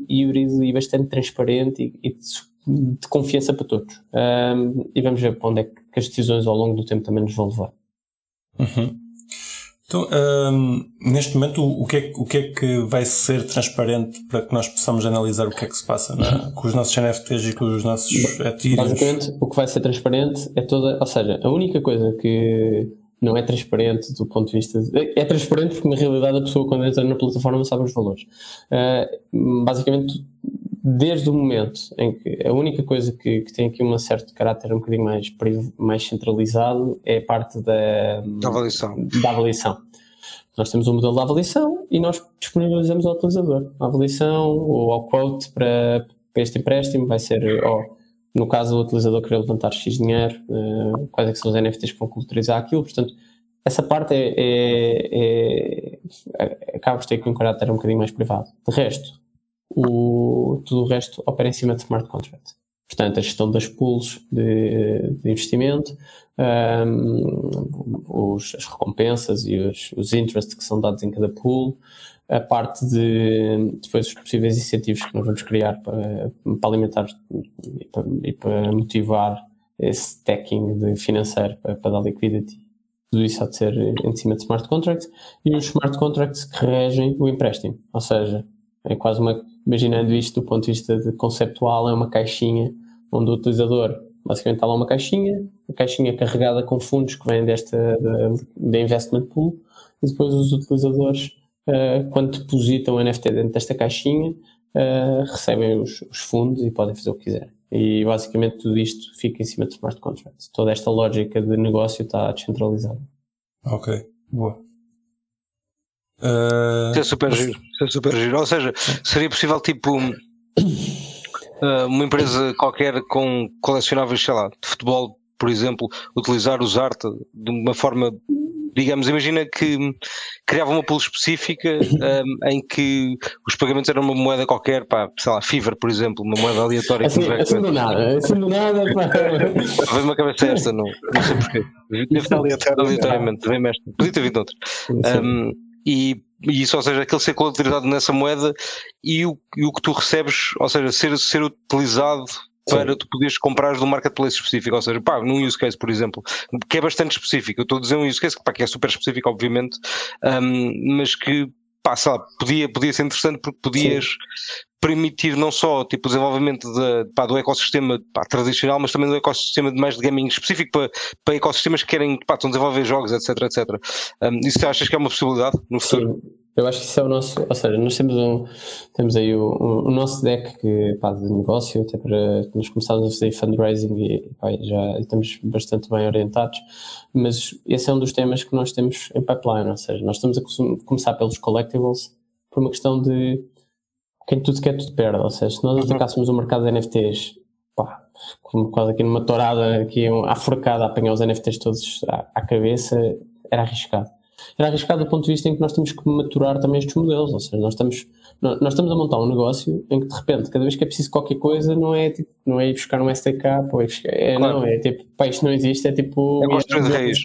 S4: híbrido e bastante transparente e, e de, de, confiança para todos. Um, e vamos ver para onde é que as decisões ao longo do tempo também nos vão levar.
S1: Uhum. Então, um, neste momento, o que, é, o que é que vai ser transparente para que nós possamos analisar o que é que se passa né? com os nossos NFTs e com os nossos ativos?
S4: Basicamente, o que vai ser transparente é toda. Ou seja, a única coisa que não é transparente do ponto de vista. De, é transparente porque, na realidade, a pessoa, quando entra na plataforma, sabe os valores. Uh, basicamente, desde o momento em que a única coisa que, que, tem aqui um certo caráter um bocadinho mais, mais centralizado é a parte da,
S2: da avaliação.
S4: Da avaliação. Nós temos um modelo de avaliação e nós disponibilizamos ao utilizador. A avaliação ou ao quote para, para este empréstimo vai ser, oh, no caso do utilizador querer levantar X dinheiro, uh, quais é que são os NFTs que vão culturizar aquilo. Portanto, essa parte é, é, é, acaba por ter aqui um caráter um bocadinho mais privado. De resto, o, tudo o resto opera em cima de smart contract. Portanto, a gestão das pools de, de investimento, um, os, as recompensas e os, os interests que são dados em cada pool, a parte de depois os possíveis incentivos que nós vamos criar para, para alimentar e para, e para, motivar esse stacking de financeiro para, para dar liquidity. Tudo isso há de ser em cima de smart contracts e os smart contracts que regem o empréstimo. Ou seja, é quase uma imaginando isto do ponto de vista de conceptual, é uma caixinha onde o utilizador basicamente está lá uma caixinha, a caixinha carregada com fundos que vêm desta da investment pool, e depois os utilizadores, uh, quando depositam o NFT dentro desta caixinha, uh, recebem os, os, fundos e podem fazer o que quiserem. E basicamente tudo isto fica em cima de smart contracts. Toda esta lógica de negócio está descentralizada.
S1: Ok, boa.
S2: Uh, isso é super giro. Isso é super giro. Ou seja, seria possível tipo uh, uma empresa qualquer com colecionáveis, sei lá, de futebol, por exemplo, utilizar os arte de uma forma digamos, imagina que criava uma pool específica um, em que os pagamentos eram uma moeda qualquer, pá, sei lá, Fever, por exemplo, uma moeda aleatória.
S4: Assim, assim do nada, assim do nada.
S2: Talvez uma cabeça esta, não, não sei porquê. Deve estar aleatoriamente, também mestre. Podia ter vindo outro. Um, e, e isso, ou seja, aquele ser colateralizado nessa moeda e o, e o que tu recebes, ou seja, ser, ser utilizado para tu poderes comprar de um marketplace específico, ou seja, pá, num use case, por exemplo, que é bastante específico. Eu estou a dizer um use case pá, que é super específico, obviamente, um, mas que pá, sei lá, podia, podia ser interessante porque podias Sim. permitir não só tipo, o desenvolvimento de, pá, do ecossistema pá, tradicional, mas também do ecossistema de mais de gaming específico para, para ecossistemas que querem pá, desenvolver jogos, etc, etc. Um, isso achas que é uma possibilidade no futuro?
S4: Sim. Eu acho que isso é o nosso, ou seja, nós temos, um, temos aí o, o nosso deck que, pá, de negócio, até para nós começarmos a fazer fundraising e pá, já estamos bastante bem orientados, mas esse é um dos temas que nós temos em pipeline, ou seja, nós estamos a começar pelos collectibles por uma questão de quem tudo quer, tudo perde, ou seja, se nós uhum. atacássemos o mercado de NFTs, pá, como quase aqui numa tourada, aqui à forcada, a apanhar os NFTs todos à, à cabeça, era arriscado era arriscado do ponto de vista em que nós temos que maturar também estes modelos, ou seja, nós estamos, nós estamos a montar um negócio em que de repente, cada vez que é preciso qualquer coisa, não é tipo, não é ir buscar um SDK, pô, é, claro. não, é tipo, pá, isto não existe, é tipo
S2: é construir raiz.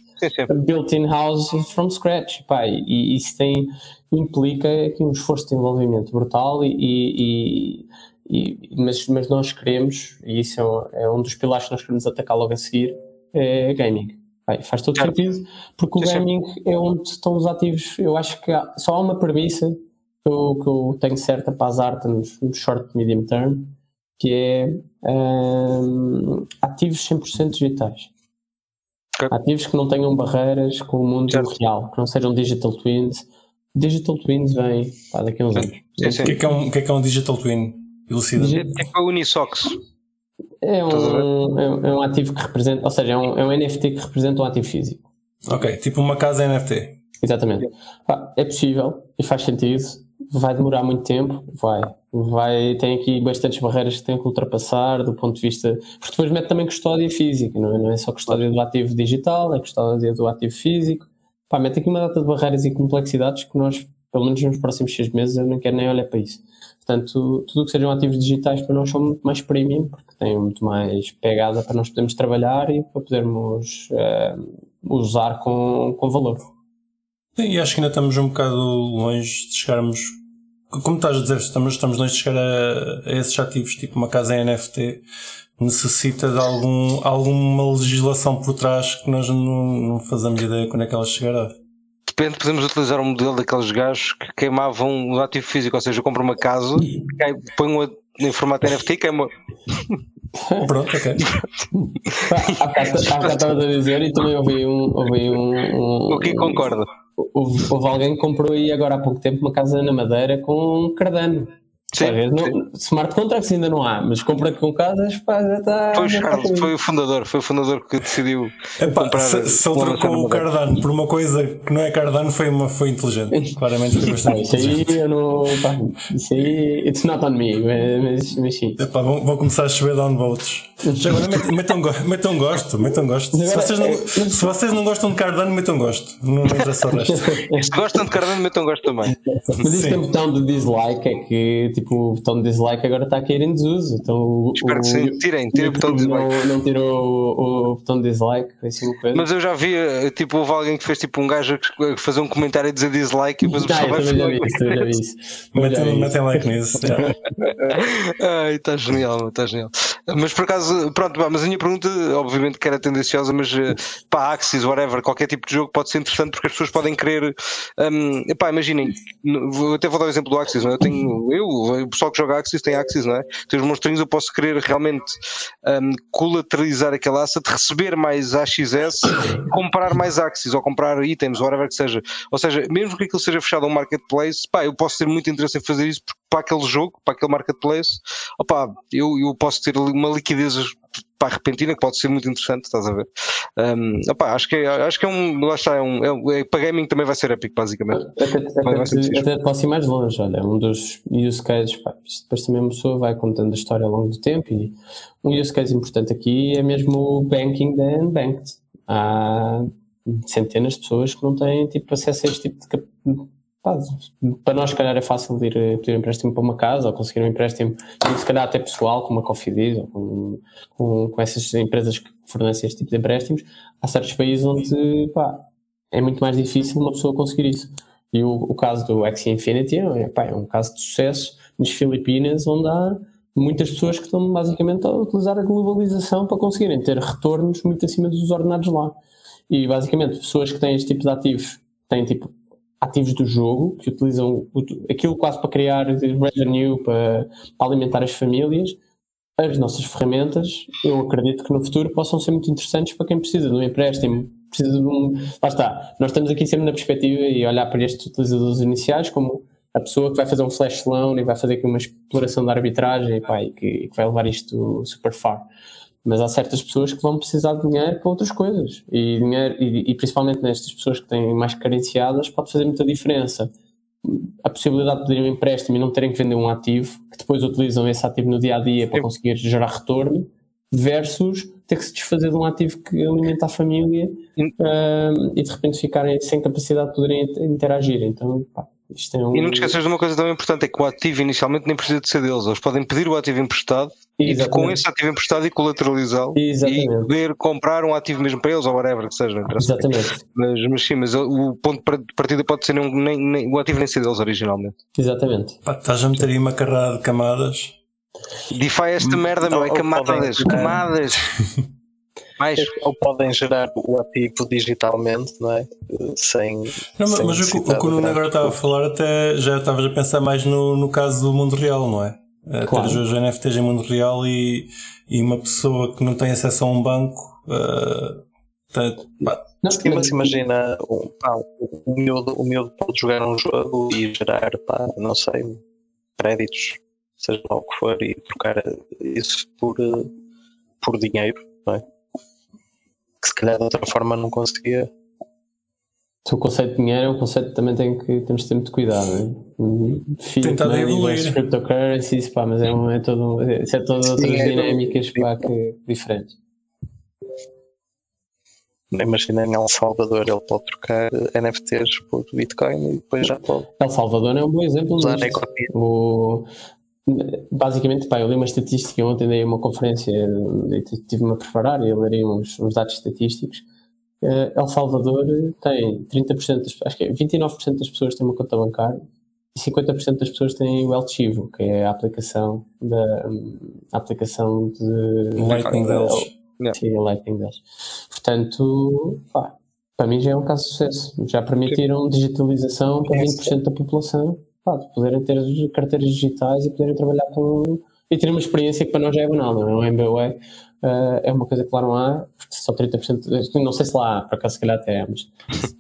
S4: built-in house from scratch, pá, e, e isso tem, implica aqui um esforço de desenvolvimento brutal e, e, e mas, mas nós queremos, e isso é um, é um dos pilares que nós queremos atacar logo a seguir, é gaming Bem, faz todo certo. sentido, porque o gaming é onde estão os ativos. Eu acho que há, só há uma premissa que eu, que eu tenho certa para as artes no short medium term, que é um, ativos 100% digitais. Ativos que não tenham barreiras com o mundo
S2: Certo.
S4: real, que não sejam digital twins. Digital twins vem pá, daqui a uns anos.
S1: O que é que é um, o que é, que é um Digital Twin? Elucida.
S2: Tipo a Unisox.
S4: É um, é, um- é um ativo que representa, ou seja, é um, é um NFT que representa um ativo físico.
S1: Ok, tipo uma casa NFT.
S4: Exatamente. Pá, é possível e faz sentido. Vai demorar muito tempo, vai. vai. Tem aqui bastantes barreiras que tem que ultrapassar do ponto de vista. Porque depois mete também custódia física, não é, não é só custódia do ativo digital, é custódia do ativo físico. Pá, mete aqui uma data de barreiras e complexidades que nós, pelo menos nos próximos seis meses, eu não quero nem olhar para isso. Portanto, tudo o que sejam ativos digitais para nós são muito mais premium, porque têm muito mais pegada para nós podermos trabalhar e para podermos eh, usar com, com valor.
S1: E acho que ainda estamos um bocado longe de chegarmos. Como estás a dizer, estamos, estamos longe de chegar a, a esses ativos, tipo uma casa em NFT necessita de algum, alguma legislação por trás que nós não, não fazemos ideia quando é que ela chegará.
S2: Depende, podemos utilizar um modelo daqueles gajos que queimavam um ativo físico, ou seja, compra uma casa, cai- põe um em formato NFT e queima.
S1: Pronto, ok.
S4: Há bocado estavas a dizer e também ouvi um. Ouvi um, um
S2: O que concorda?
S4: houve, houve alguém que comprou aí agora há pouco tempo uma casa na Madeira com um Cardano.
S2: Sim,
S4: não- smart contracts ainda não há, mas compra com casas pá, já está.
S2: Foi o Charles, foi o fundador, foi o fundador que decidiu
S1: Epá,
S2: comprar.
S1: se, se ele trocou o. Cardano por uma coisa que não é Cardano, foi, uma, foi inteligente. Claramente foi bastante
S4: Isso aí
S1: inteligente.
S4: eu não. Pá, isso aí. It's not on me, mas, mas sim.
S1: Epá, vão, vão começar a chover downvotes. Agora metam, metam, go- metam gosto, metam gosto. Se vocês, não,
S4: é-
S1: se vocês não gostam de Cardano, metam gosto. Não me interessa o resto.
S2: Se gostam de Cardano, metam gosto também.
S4: Mas isso
S1: Sim.
S4: tem um botão de dislike, é que tipo, o botão de dislike agora está a cair em desuso. Então, o,
S2: Espero que
S4: o-
S2: sim. Tirem, tirem o botão de
S4: não,
S2: dislike.
S4: não tirou o, o botão de dislike, assim.
S2: Mas eu já vi, eh, tipo, houve alguém que fez tipo um gajo a fazer um comentário e dizer dislike e depois o
S4: Ah,
S2: pessoal
S4: eu
S2: vai
S4: já vi isso, já vi isso.
S1: Metem, like nisso.
S2: Ai, está genial, está genial. Mas por acaso, pronto, pá, mas a minha pergunta, obviamente que era tendenciosa, mas eh, pá, Axis, whatever, qualquer tipo de jogo pode ser interessante porque as pessoas podem querer. Um, pá, imaginem, até vou dar o exemplo do Axis, não é? eu tenho, eu, o pessoal que joga Axis tem Axis, não é? Tem os monstrinhos, eu posso querer realmente um, colateralizar aquele asset, receber mais AXS, comprar mais Axis ou comprar itens, whatever que seja. Ou seja, mesmo que aquilo seja fechado a um marketplace, pá, eu posso ter muito interesse em fazer isso porque para aquele jogo, para aquele marketplace, opá, eu, eu posso ter uma liquidez para repentina que pode ser muito interessante, estás a ver? Um, opá, acho que é, acho que é um, lá está, é um, é, é- para gaming também vai ser épico, basicamente.
S4: Até,
S2: Vai- vai
S4: posso ir mais longe, olha, um dos use cases, pá, depois também uma pessoa vai contando a história ao longo do tempo e um use case importante aqui é mesmo o banking da Unbanked. Há centenas de pessoas que não têm tipo, acesso a este tipo de pá, para nós, se calhar, é fácil de ir eh, pedir um empréstimo para uma casa ou conseguir um empréstimo, se calhar até pessoal, como a Cofidis ou com, com, com essas empresas que fornecem este tipo de empréstimos. Há certos países onde pá, é muito mais difícil uma pessoa conseguir isso. E o, o caso do Axie Infinity é, pá, é um caso de sucesso nas Filipinas, onde há muitas pessoas que estão basicamente a utilizar a globalização para conseguirem ter retornos muito acima dos ordenados lá. E basicamente, pessoas que têm este tipo de ativos, têm tipo ativos do jogo, que utilizam aquilo quase para criar revenue, para, para alimentar as famílias, as nossas ferramentas, eu acredito que no futuro possam ser muito interessantes para quem precisa de um empréstimo, precisa de um. Lá está, nós estamos aqui sempre na perspectiva e olhar para estes utilizadores iniciais como a pessoa que vai fazer um flash loan e vai fazer aqui uma exploração da arbitragem pá, e, que, e que vai levar isto super far. Mas há certas pessoas que vão precisar de dinheiro para outras coisas. E, dinheiro, e, e principalmente nestas pessoas que têm mais carenciadas, pode fazer muita diferença. A possibilidade de pedir um empréstimo e não terem que vender um ativo, que depois utilizam esse ativo no dia a dia para conseguir gerar retorno, versus ter que se desfazer de um ativo que alimenta a família ahm, e de repente ficarem sem capacidade de poderem interagir. Então, pá, isto é um.
S2: E não te esqueças de uma coisa também importante: é que o ativo inicialmente nem precisa de ser deles. Eles podem pedir o ativo emprestado e com
S4: Exatamente.
S2: esse ativo emprestado e colateralizá-lo e poder comprar um ativo mesmo para eles ou whatever que seja.
S4: Exatamente.
S2: Mas, mas sim, mas o ponto de partida pode ser nem, nem, nem- o ativo nem ser deles originalmente.
S4: Exatamente.
S1: Pá, estás a meter aí uma carrada de camadas.
S2: DeFi é esta merda, meu, é camadas,
S5: bem,
S2: camadas. Mais.
S5: Ou podem gerar o ativo digitalmente, não é? Sem.
S1: Não,
S5: sem
S1: mas o, que- o que o Nuno agora estava a falar, até já estavas a pensar mais no, no caso do mundo real, não é? Eh,
S4: Claro.
S1: Teres os NFTs em mundo real e, e uma pessoa que não tem acesso a um banco. tem- pá,
S4: Não,
S5: mas
S4: mas-
S5: imagina, um, pá, o, miúdo, o miúdo pode jogar um jogo e gerar, pá, não sei, créditos, seja lá o que for, e trocar isso por, eh, por dinheiro, não é? Que se calhar de outra forma não conseguia.
S4: O conceito de dinheiro é um conceito que também tem que, temos de ter muito cuidado. Né? Fiat
S1: Tentado evoluir.
S4: cryptocurrencies, pá, mas é, um, é todo, isso é todas outras
S5: Dinheiro.
S4: dinâmicas pá, que, diferentes.
S5: Imagina em El Salvador ele pode trocar NFTs por Bitcoin e depois já pode
S4: El Salvador é um bom exemplo
S5: usar a
S4: disto.
S5: economia.
S4: O, basicamente, pá, eu li uma estatística ontem, dei uma conferência e tive-me a preparar e eu lerei uns, uns dados estatísticos. Eh, El Salvador tem 30%, das, acho que é 29% das pessoas têm uma conta bancária e 50% das pessoas têm o El Chivo, que é a aplicação da a aplicação de
S1: Lightning deles.
S2: Yeah.
S4: Sim, Lightning deles. Portanto, pá, para mim já é um caso de sucesso. Já permitiram digitalização para 20% da população, pá, de poderem ter as carteiras digitais e poderem trabalhar com. e ter uma experiência que para nós já é banal, não é? Um eh, é uma coisa que lá não há, porque só 30%, não sei se lá há, por acaso se calhar até há, mas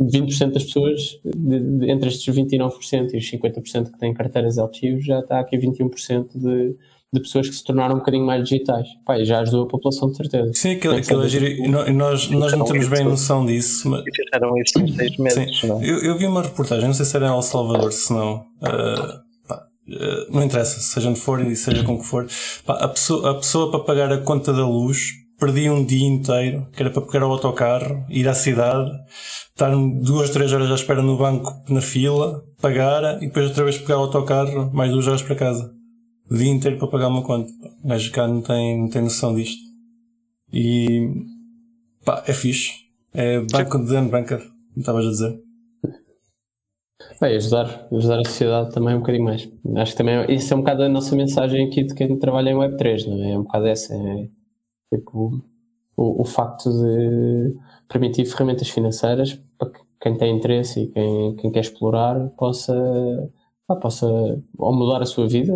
S4: 20% das pessoas, de- de- entre estes 29% e os 50% que têm carteiras LTIs, já está aqui 21% de, de pessoas que se tornaram um bocadinho mais digitais. E já ajudou a população de certeza.
S1: Sim, aquilo,
S4: Não
S1: aquilo é
S4: sabe.
S1: giro. E nó- e nós, nós não
S5: Então,
S1: temos bem
S5: isso-
S1: noção disso, mas
S5: E fizeram isso em seis meses,
S1: Sim.
S5: não é?
S1: eu, eu vi uma reportagem, não sei se era em El Salvador, se não. ah, não interessa, seja onde for e seja com que for. Pá, a, pessoa, a pessoa para pagar a conta da luz perdia um dia inteiro, que era para pegar o autocarro, ir à cidade, estar duas, três horas à espera no banco na fila, pagar e depois outra vez pegar o autocarro, mais duas horas para casa. O dia inteiro para pagar uma conta. O cá não tem, não tem noção disto. E pá, é fixe. É banco de unbanker, como estavas a dizer.
S4: Bem, ajudar, ajudar a sociedade também um bocadinho mais. Acho que também é- isso é um bocado a nossa mensagem aqui de quem trabalha em Web3, não é? É um bocado essa. É, tipo, o, o facto de permitir ferramentas financeiras para que quem tem interesse e quem, quem quer explorar possa, pá, possa ou mudar a sua vida.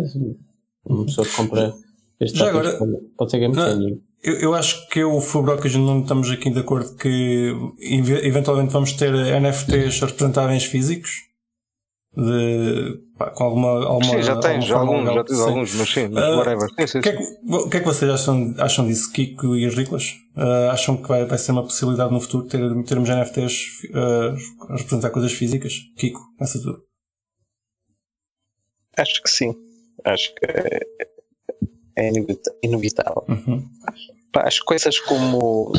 S4: Uma pessoa que compra este
S1: Já agora-
S4: pode- ser game
S1: Não,
S4: changing.
S1: Eu, eu acho que eu, o Fubrocas não estamos aqui de acordo que ev- eventualmente vamos ter NFTs a representarem físicos de, pá, com alguma, alguma
S2: Sim, já tens, alguns, já tens
S1: Sim.
S2: alguns, mas sim, mas
S1: Ah,
S2: whatever. Sim, sim,
S1: O que, é que, o que é que vocês acham, acham disso, Kiko e Riclas? Ah, acham que vai, vai ser uma possibilidade no futuro ter, termos NFTs ah, a representar coisas físicas? Kiko, começa tudo.
S5: Acho que sim. Acho que é, inevitável.
S1: Uhum.
S5: Pá, as coisas como,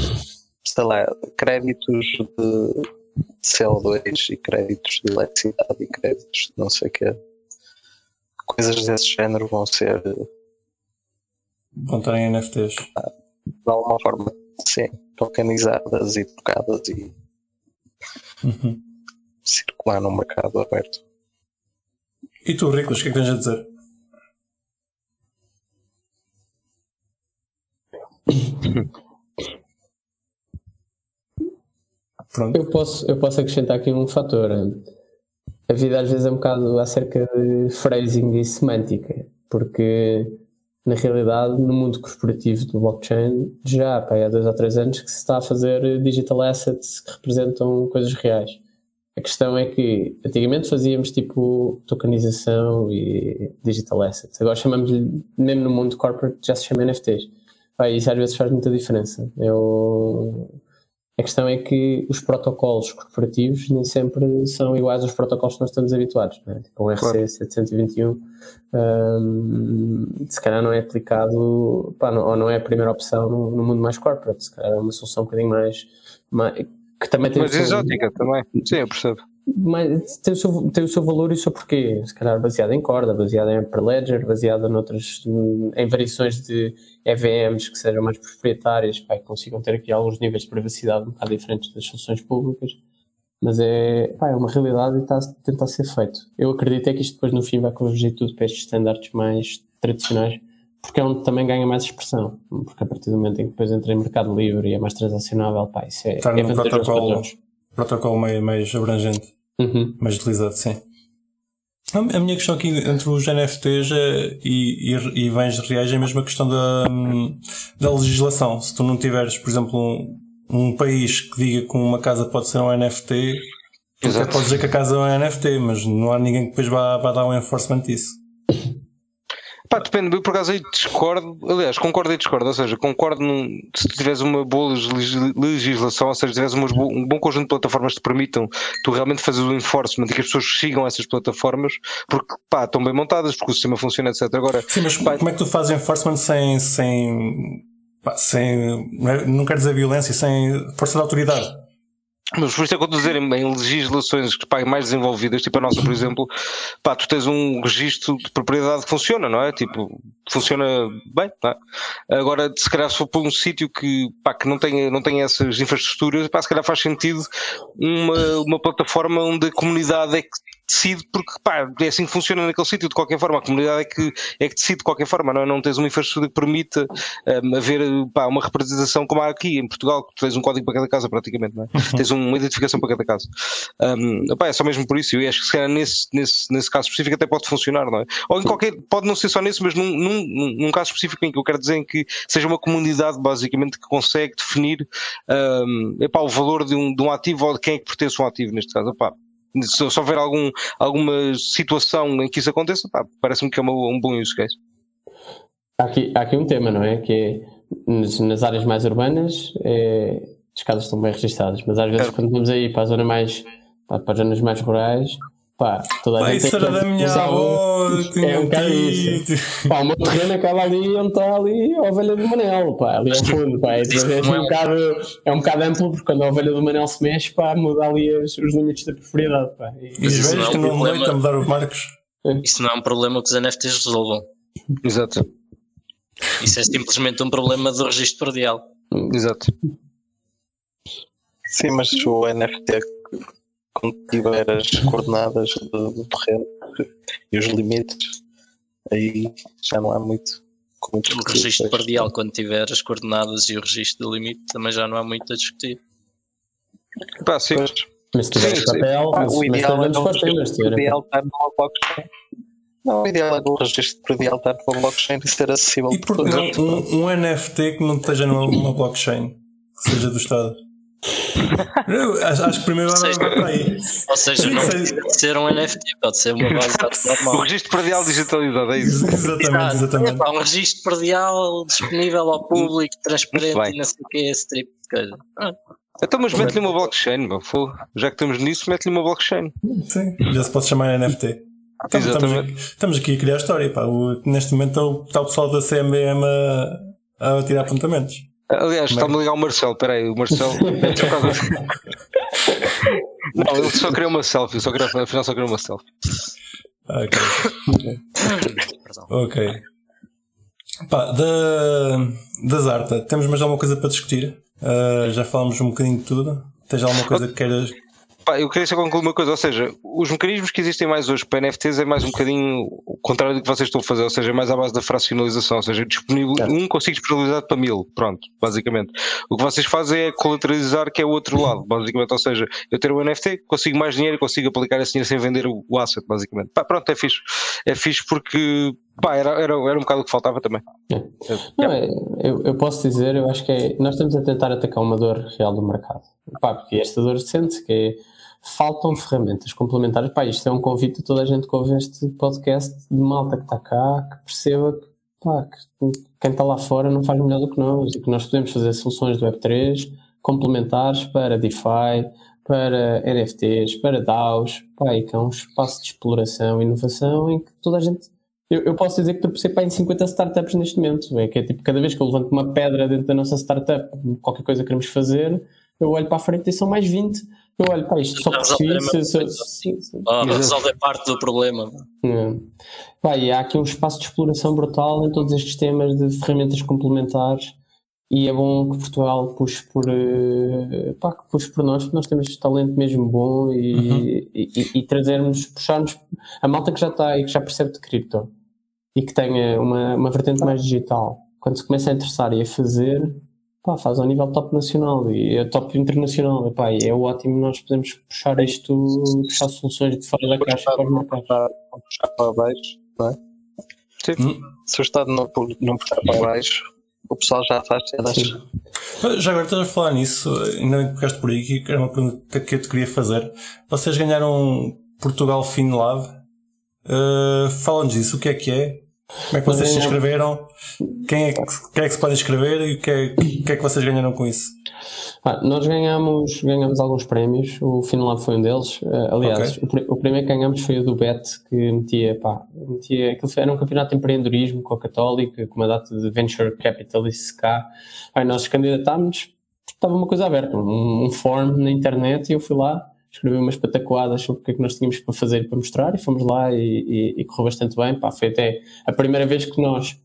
S5: sei lá, créditos de CO2 e créditos de eletricidade e créditos de não sei o quê, coisas desse género vão ser, de
S1: Vão estar em NFTs.
S5: alguma forma, sim, tokenizadas e trocadas e
S1: Uhum.
S5: circular no mercado aberto.
S1: E tu, Riclas, o que é que tens a dizer? Pronto.
S4: Eu posso, eu posso acrescentar aqui um fator. A vida às vezes é um bocado acerca de phrasing e semântica, porque na realidade no mundo corporativo do blockchain já pá, há dois ou três anos que se está a fazer digital assets que representam coisas reais. A questão é que antigamente fazíamos tipo tokenização e digital assets, agora chamamos-lhe, mesmo no mundo corporate, já se chama NFTs. Pá, isso às vezes faz muita diferença. Eu, a questão é que os protocolos corporativos nem sempre são iguais aos protocolos que nós estamos habituados. Né? Tipo, um RC
S2: Claro.
S4: 721 hum, se calhar não é aplicado, pá, não- ou não é a primeira opção no, no mundo mais corporate. Se calhar é uma solução um bocadinho mais. mais que também tem
S2: Mas exótica também. Sim, eu percebo.
S4: Mas tem o, seu, tem o seu valor e o seu porquê. Se calhar baseada em corda, baseada em Hyperledger, baseada noutras, hum, em variações de EVMs que sejam mais proprietárias, pá, que consigam ter aqui alguns níveis de privacidade um bocado diferentes das soluções públicas. Mas é, pá, é uma realidade e está a tentar ser feito. Eu acredito é que isto depois no fim vai convergir tudo para estes standards mais tradicionais porque é onde também ganha mais expressão. Porque a partir do momento em que depois entra em mercado livre e é mais transacionável, pá, isso é,
S1: Estar
S4: é vantajoso
S1: protocolo, protocolo meio, mais abrangente,
S4: Uhum.
S1: mais utilizado, sim. A minha questão aqui entre os NFTs é- e, e, e bens reais é a questão da, da legislação. Se tu não tiveres, por exemplo, um, um país que diga que uma casa pode ser um NFT, tu até podes dizer que a casa é um NFT, mas não há ninguém que depois vá, vá dar um enforcement disso.
S2: Pá, depende, eu por acaso aí discordo, aliás, concordo e discordo, ou seja, concordo num, se tiveres uma boa legis- legislação, ou seja, tiveres umas bo- um bom conjunto de plataformas que te permitam tu realmente fazer o enforcement e que as pessoas sigam essas plataformas, porque pá, estão bem montadas, porque o sistema funciona, etc. Agora,
S1: Sim, mas
S2: pá,
S1: como é que tu fazes enforcement sem. sem, pá, sem não, é- não quero dizer violência, sem força de autoridade?
S2: Mas por isso é que eu dizer em, legislações que, pá, mais desenvolvidas, tipo a nossa, por exemplo, pá, tu tens um registro de propriedade que funciona, não é? Tipo, funciona bem, não é? Agora, se calhar, se for para um sítio que, pá, que não tenha, não tenha essas infraestruturas, pá, se calhar faz sentido uma, uma plataforma onde a comunidade é que decide, porque, pá, é assim que funciona naquele sítio, de qualquer forma, a comunidade é que, é que decide de qualquer forma, não é? Não tens uma infraestrutura que permita hum, haver, pá, uma representação como há aqui em Portugal, que tu tens um código para cada casa praticamente, não é? tens uma identificação para cada caso. Um, opá, é só mesmo por isso. Eu acho que se calhar nesse, nesse, nesse caso específico até pode funcionar, não é? Ou em qualquer, pode não ser só nesse, mas num, num, num- caso específico em que eu quero dizer em que seja uma comunidade basicamente que consegue definir um, epá, o valor de um, de um ativo ou de quem é que pertence um ativo neste caso. Opá, se, se houver algum, alguma situação em que isso aconteça, opá, parece-me que é uma, um bom use case.
S4: Há aqui, há aqui um tema, não é? Que é nas, nas áreas mais urbanas é, as casas estão bem registadas, mas às vezes
S2: É.
S4: quando vamos aí para a zona mais pá, para as zonas mais rurais, pá, toda a
S1: Pá,
S4: gente
S1: isso
S4: tem
S1: da minha
S4: um-
S1: avó,
S4: é um bocado
S1: tio.
S4: Pá, o meu terreno acaba ali onde está ali a ovelha do Manel, pá, ali ao fundo, pá, é, é,
S3: é
S4: um bocado, é um bocado amplo porque quando a ovelha do Manel se mexe, pá, muda ali os, os limites da propriedade, pá. E-
S1: E
S3: isso
S1: velhos
S3: não é
S1: que
S3: um
S1: não
S3: problema.
S1: noitam a mudar os marcos.
S3: Isso não é um problema que os NFTs resolvam.
S2: Exato,
S3: Isso é simplesmente um problema do registro predial.
S2: exato.
S5: Sim, mas o NFT, quando tiver as coordenadas do, do terreno e os limites, aí já não há muito. com muito
S3: O registro
S5: pois.
S3: predial, quando tiver as coordenadas e o registro do limite, também já não há muito a discutir.
S2: Pá, sim.
S5: Pois.
S4: Mas se tiveres papel,
S5: Ah,
S4: mas,
S5: o ideal é predial estar numa blockchain. Não, o ideal é o registro predial estar numa blockchain e ser acessível
S1: E
S5: por
S1: que não um, um NFT que não esteja numa, numa blockchain? Que seja do Estado? Eu acho, acho que primeiro vai para aí.
S3: Ou seja, não precisa ser um NFT, pode ser uma base dados
S2: O
S3: normal.
S2: registro predial digitalizado, é isso.
S1: Exatamente, exatamente.
S3: Epá, um registro predial disponível ao público, transparente e não sei o que, esse tipo de coisa. Ah,
S2: Então, mas mete-lhe uma blockchain, meu. Já que estamos nisso, mete-lhe uma blockchain.
S1: Sim, já se pode chamar NFT. Estamos, estamos, aqui, estamos aqui a criar história. Pá. O- neste momento está o, está o pessoal da CMBM a, a tirar apontamentos.
S2: Aliás, está-me a ligar o Marcelo, peraí, o Marcelo. é Não, ele só queria uma selfie, só queria, afinal só queria uma selfie.
S1: Ah, ok. Ok. Pá, da, da Zarta, temos mais alguma coisa para discutir? Ah, já falámos um bocadinho de tudo. Tens alguma coisa que queiras.
S2: Pá, eu queria só concluir uma coisa, ou seja, os mecanismos que existem mais hoje para NFTs é mais um bocadinho contrário do que vocês estão a fazer, ou seja, é mais à base da fracionalização, ou seja, disponível, um consigo disponibilizar para mil, pronto, basicamente. O que vocês fazem é colateralizar, que é o outro lado, basicamente, ou seja, eu ter um NFT, consigo mais dinheiro e consigo aplicar esse dinheiro sem vender o, o asset, basicamente. Pá, pronto, é fixe. É fixe porque, pá, era, era, era um bocado o que faltava também.
S4: Não, é, eu, eu posso dizer, eu acho que é, nós estamos a tentar atacar uma dor real do mercado. Pá, porque esta dor sente que é, faltam ferramentas complementares. Pá, isto é um convite a toda a gente que ouve este podcast de malta que está cá, que perceba que, pá, que quem está lá fora não faz melhor do que nós e que nós podemos fazer soluções do Web3 complementares para DeFi, para NFTs, para DAOs, pá, e que é um espaço de exploração e inovação em que toda a gente eu, eu posso dizer que tropecei para em 50 startups neste momento. É que é tipo, cada vez que eu levanto uma pedra dentro da nossa startup, qualquer coisa que queremos fazer, eu olho para a frente e são mais 20. Eu olho para isto, só
S3: Já
S4: por si.
S3: resolveram
S4: se-
S3: a
S4: se-
S3: coisa.
S4: sim, sim.
S3: Oh,
S2: Exato.
S3: resolver parte do problema.
S4: É. E há aqui um espaço de exploração brutal em todos estes temas de ferramentas complementares e é bom que Portugal puxe por, eh, pá, que puxe por nós, porque nós temos talento mesmo bom e, e, e- e trazermos, puxarmos a malta que já está e que já percebe de cripto e que tenha uma, uma vertente mais digital, quando se começa a interessar e a fazer, pá, faz ao nível top nacional e é top internacional. E, pá, é ótimo nós podemos puxar isto, puxar soluções de fora da caixa para os mercados.
S5: puxar para baixo, não é?
S2: Sim.
S5: Se o Estado não, não puxar para baixo, o pessoal já faz cenas.
S1: Já agora estás a falar nisso, ainda bem que pegaste por aí, que era uma pergunta que eu te queria fazer. Vocês ganharam Portugal FinLab. Uh, Fala-nos disso, o que é que é? Como é que vocês se
S4: ganhamos-
S1: inscreveram? Quem é que, quem é que se pode inscrever e o que é, que é que vocês ganharam com isso?
S4: Ah, nós ganhamos, ganhamos alguns prémios, o FinLab foi um deles. Ah, aliás,
S1: Ok.
S4: o, o primeiro que ganhamos foi o do BET, que metia, pá, metia, aquilo era um campeonato de empreendedorismo com a Católica, com uma data de Venture Capitalist cá. Aí nós candidatámos, estava uma coisa aberta, um, um form na internet e eu fui lá, escrevi umas patacoadas sobre o que é que nós tínhamos para fazer para mostrar e fomos lá e, e, e correu bastante bem. Pá, foi até a primeira vez que nós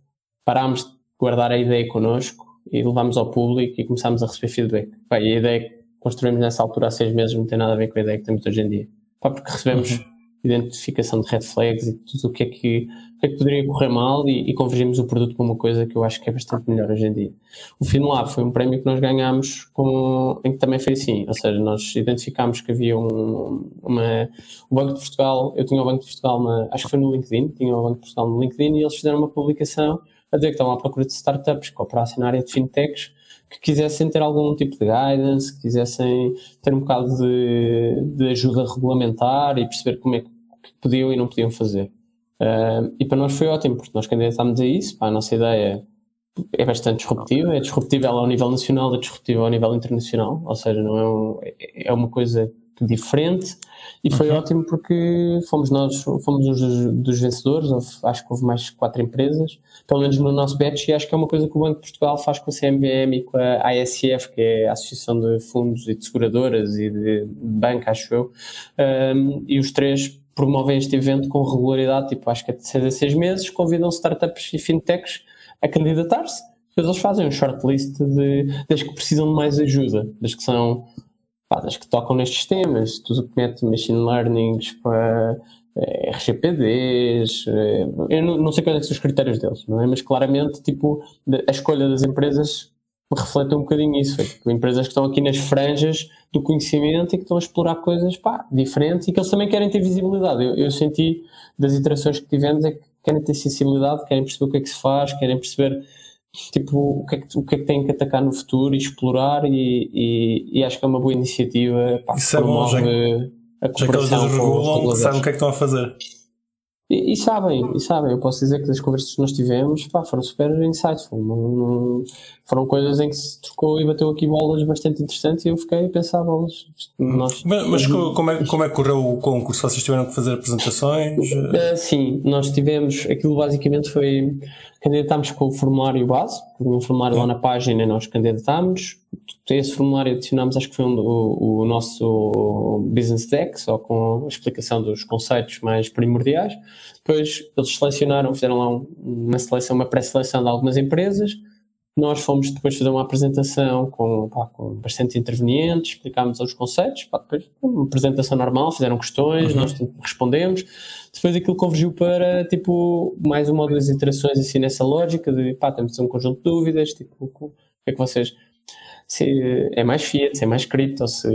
S4: parámos de guardar a ideia connosco e levámos ao público e começámos a receber feedback. Pá, e a ideia que construímos nessa altura há seis meses não tem nada a ver com a ideia que temos hoje em dia. Pá, porque recebemos identificação de red flags e tudo o que é que, o que, é que poderia correr mal e, e convergimos o produto para uma coisa que eu acho que é bastante melhor hoje em dia. O FinLab foi um prémio que nós ganhámos com, em que também foi assim, ou seja, nós identificámos que havia um, uma, o Banco de Portugal, eu tinha o Banco de Portugal, na, acho que foi no LinkedIn, tinha o Banco de Portugal no LinkedIn e eles fizeram uma publicação a dizer que estavam à procura de startups que operassem na área de fintechs que quisessem ter algum tipo de guidance, que quisessem ter um bocado de, de ajuda regulamentar e perceber como é que podiam e não podiam fazer. Ah, e para nós foi ótimo, porque nós candidatámos a isso, pá, a nossa ideia é bastante disruptiva, é disruptível ao nível nacional, é disruptível ao nível internacional, ou seja, não é, um- é- uma coisa diferente. E foi ótimo porque fomos nós, fomos os dos, dos vencedores, houve- acho que houve mais quatro empresas, pelo menos no nosso batch, e acho que é uma coisa que o Banco de Portugal faz com a CMVM e com a ASF, que é a Associação de Fundos e de Seguradoras e de banca, acho eu, Um, e os três promovem este evento com regularidade, tipo, acho que é de seis a seis meses, convidam startups e fintechs a candidatar-se, depois eles fazem um shortlist de, das que precisam de mais ajuda, das que são pá, das que tocam nestes temas, tudo o que mete machine learnings para eh, RGPDs, eh, eu não, não sei quais é são os critérios deles, é? Mas claramente, tipo, a escolha das empresas reflete um bocadinho isso, empresas que estão aqui nas franjas do conhecimento e que estão a explorar coisas, pá, diferentes e que eles também querem ter visibilidade. Eu, eu senti das interações que tivemos é que querem ter sensibilidade, querem perceber o que é que se faz, querem perceber tipo, o que, é que, o que é que têm que atacar no futuro e explorar e, e, e acho que é uma boa iniciativa pá,
S1: Isso é bom, já-
S4: a
S1: Já que eles regulam, sabem o que é que estão a fazer.
S4: E, e sabem, e sabem, eu posso dizer que das conversas que nós tivemos pá, foram super insightful, não, não- foram coisas em que se trocou e bateu aqui bolas bastante interessantes e eu fiquei a pensar bolas. Nós,
S1: Mas, mas co- como, é, como é que correu o concurso? Vocês tiveram que fazer apresentações?
S4: Uh, sim, nós tivemos, aquilo basicamente foi, candidatámos com o formulário base, um formulário lá na página nós candidatámos, esse formulário adicionámos, acho que foi um, o, o nosso business deck, só com a explicação dos conceitos mais primordiais, depois eles selecionaram, fizeram lá um- uma seleção, uma pré-seleção de algumas empresas, nós fomos depois fazer uma apresentação com, pá, com bastante intervenientes, explicámos os conceitos, pá, depois uma apresentação normal, fizeram questões, nós respondemos. Depois aquilo convergiu para tipo mais uma ou duas iterações assim nessa lógica de pá, temos um conjunto de dúvidas, tipo, o que é que vocês se é mais fiat, se é mais cripto, se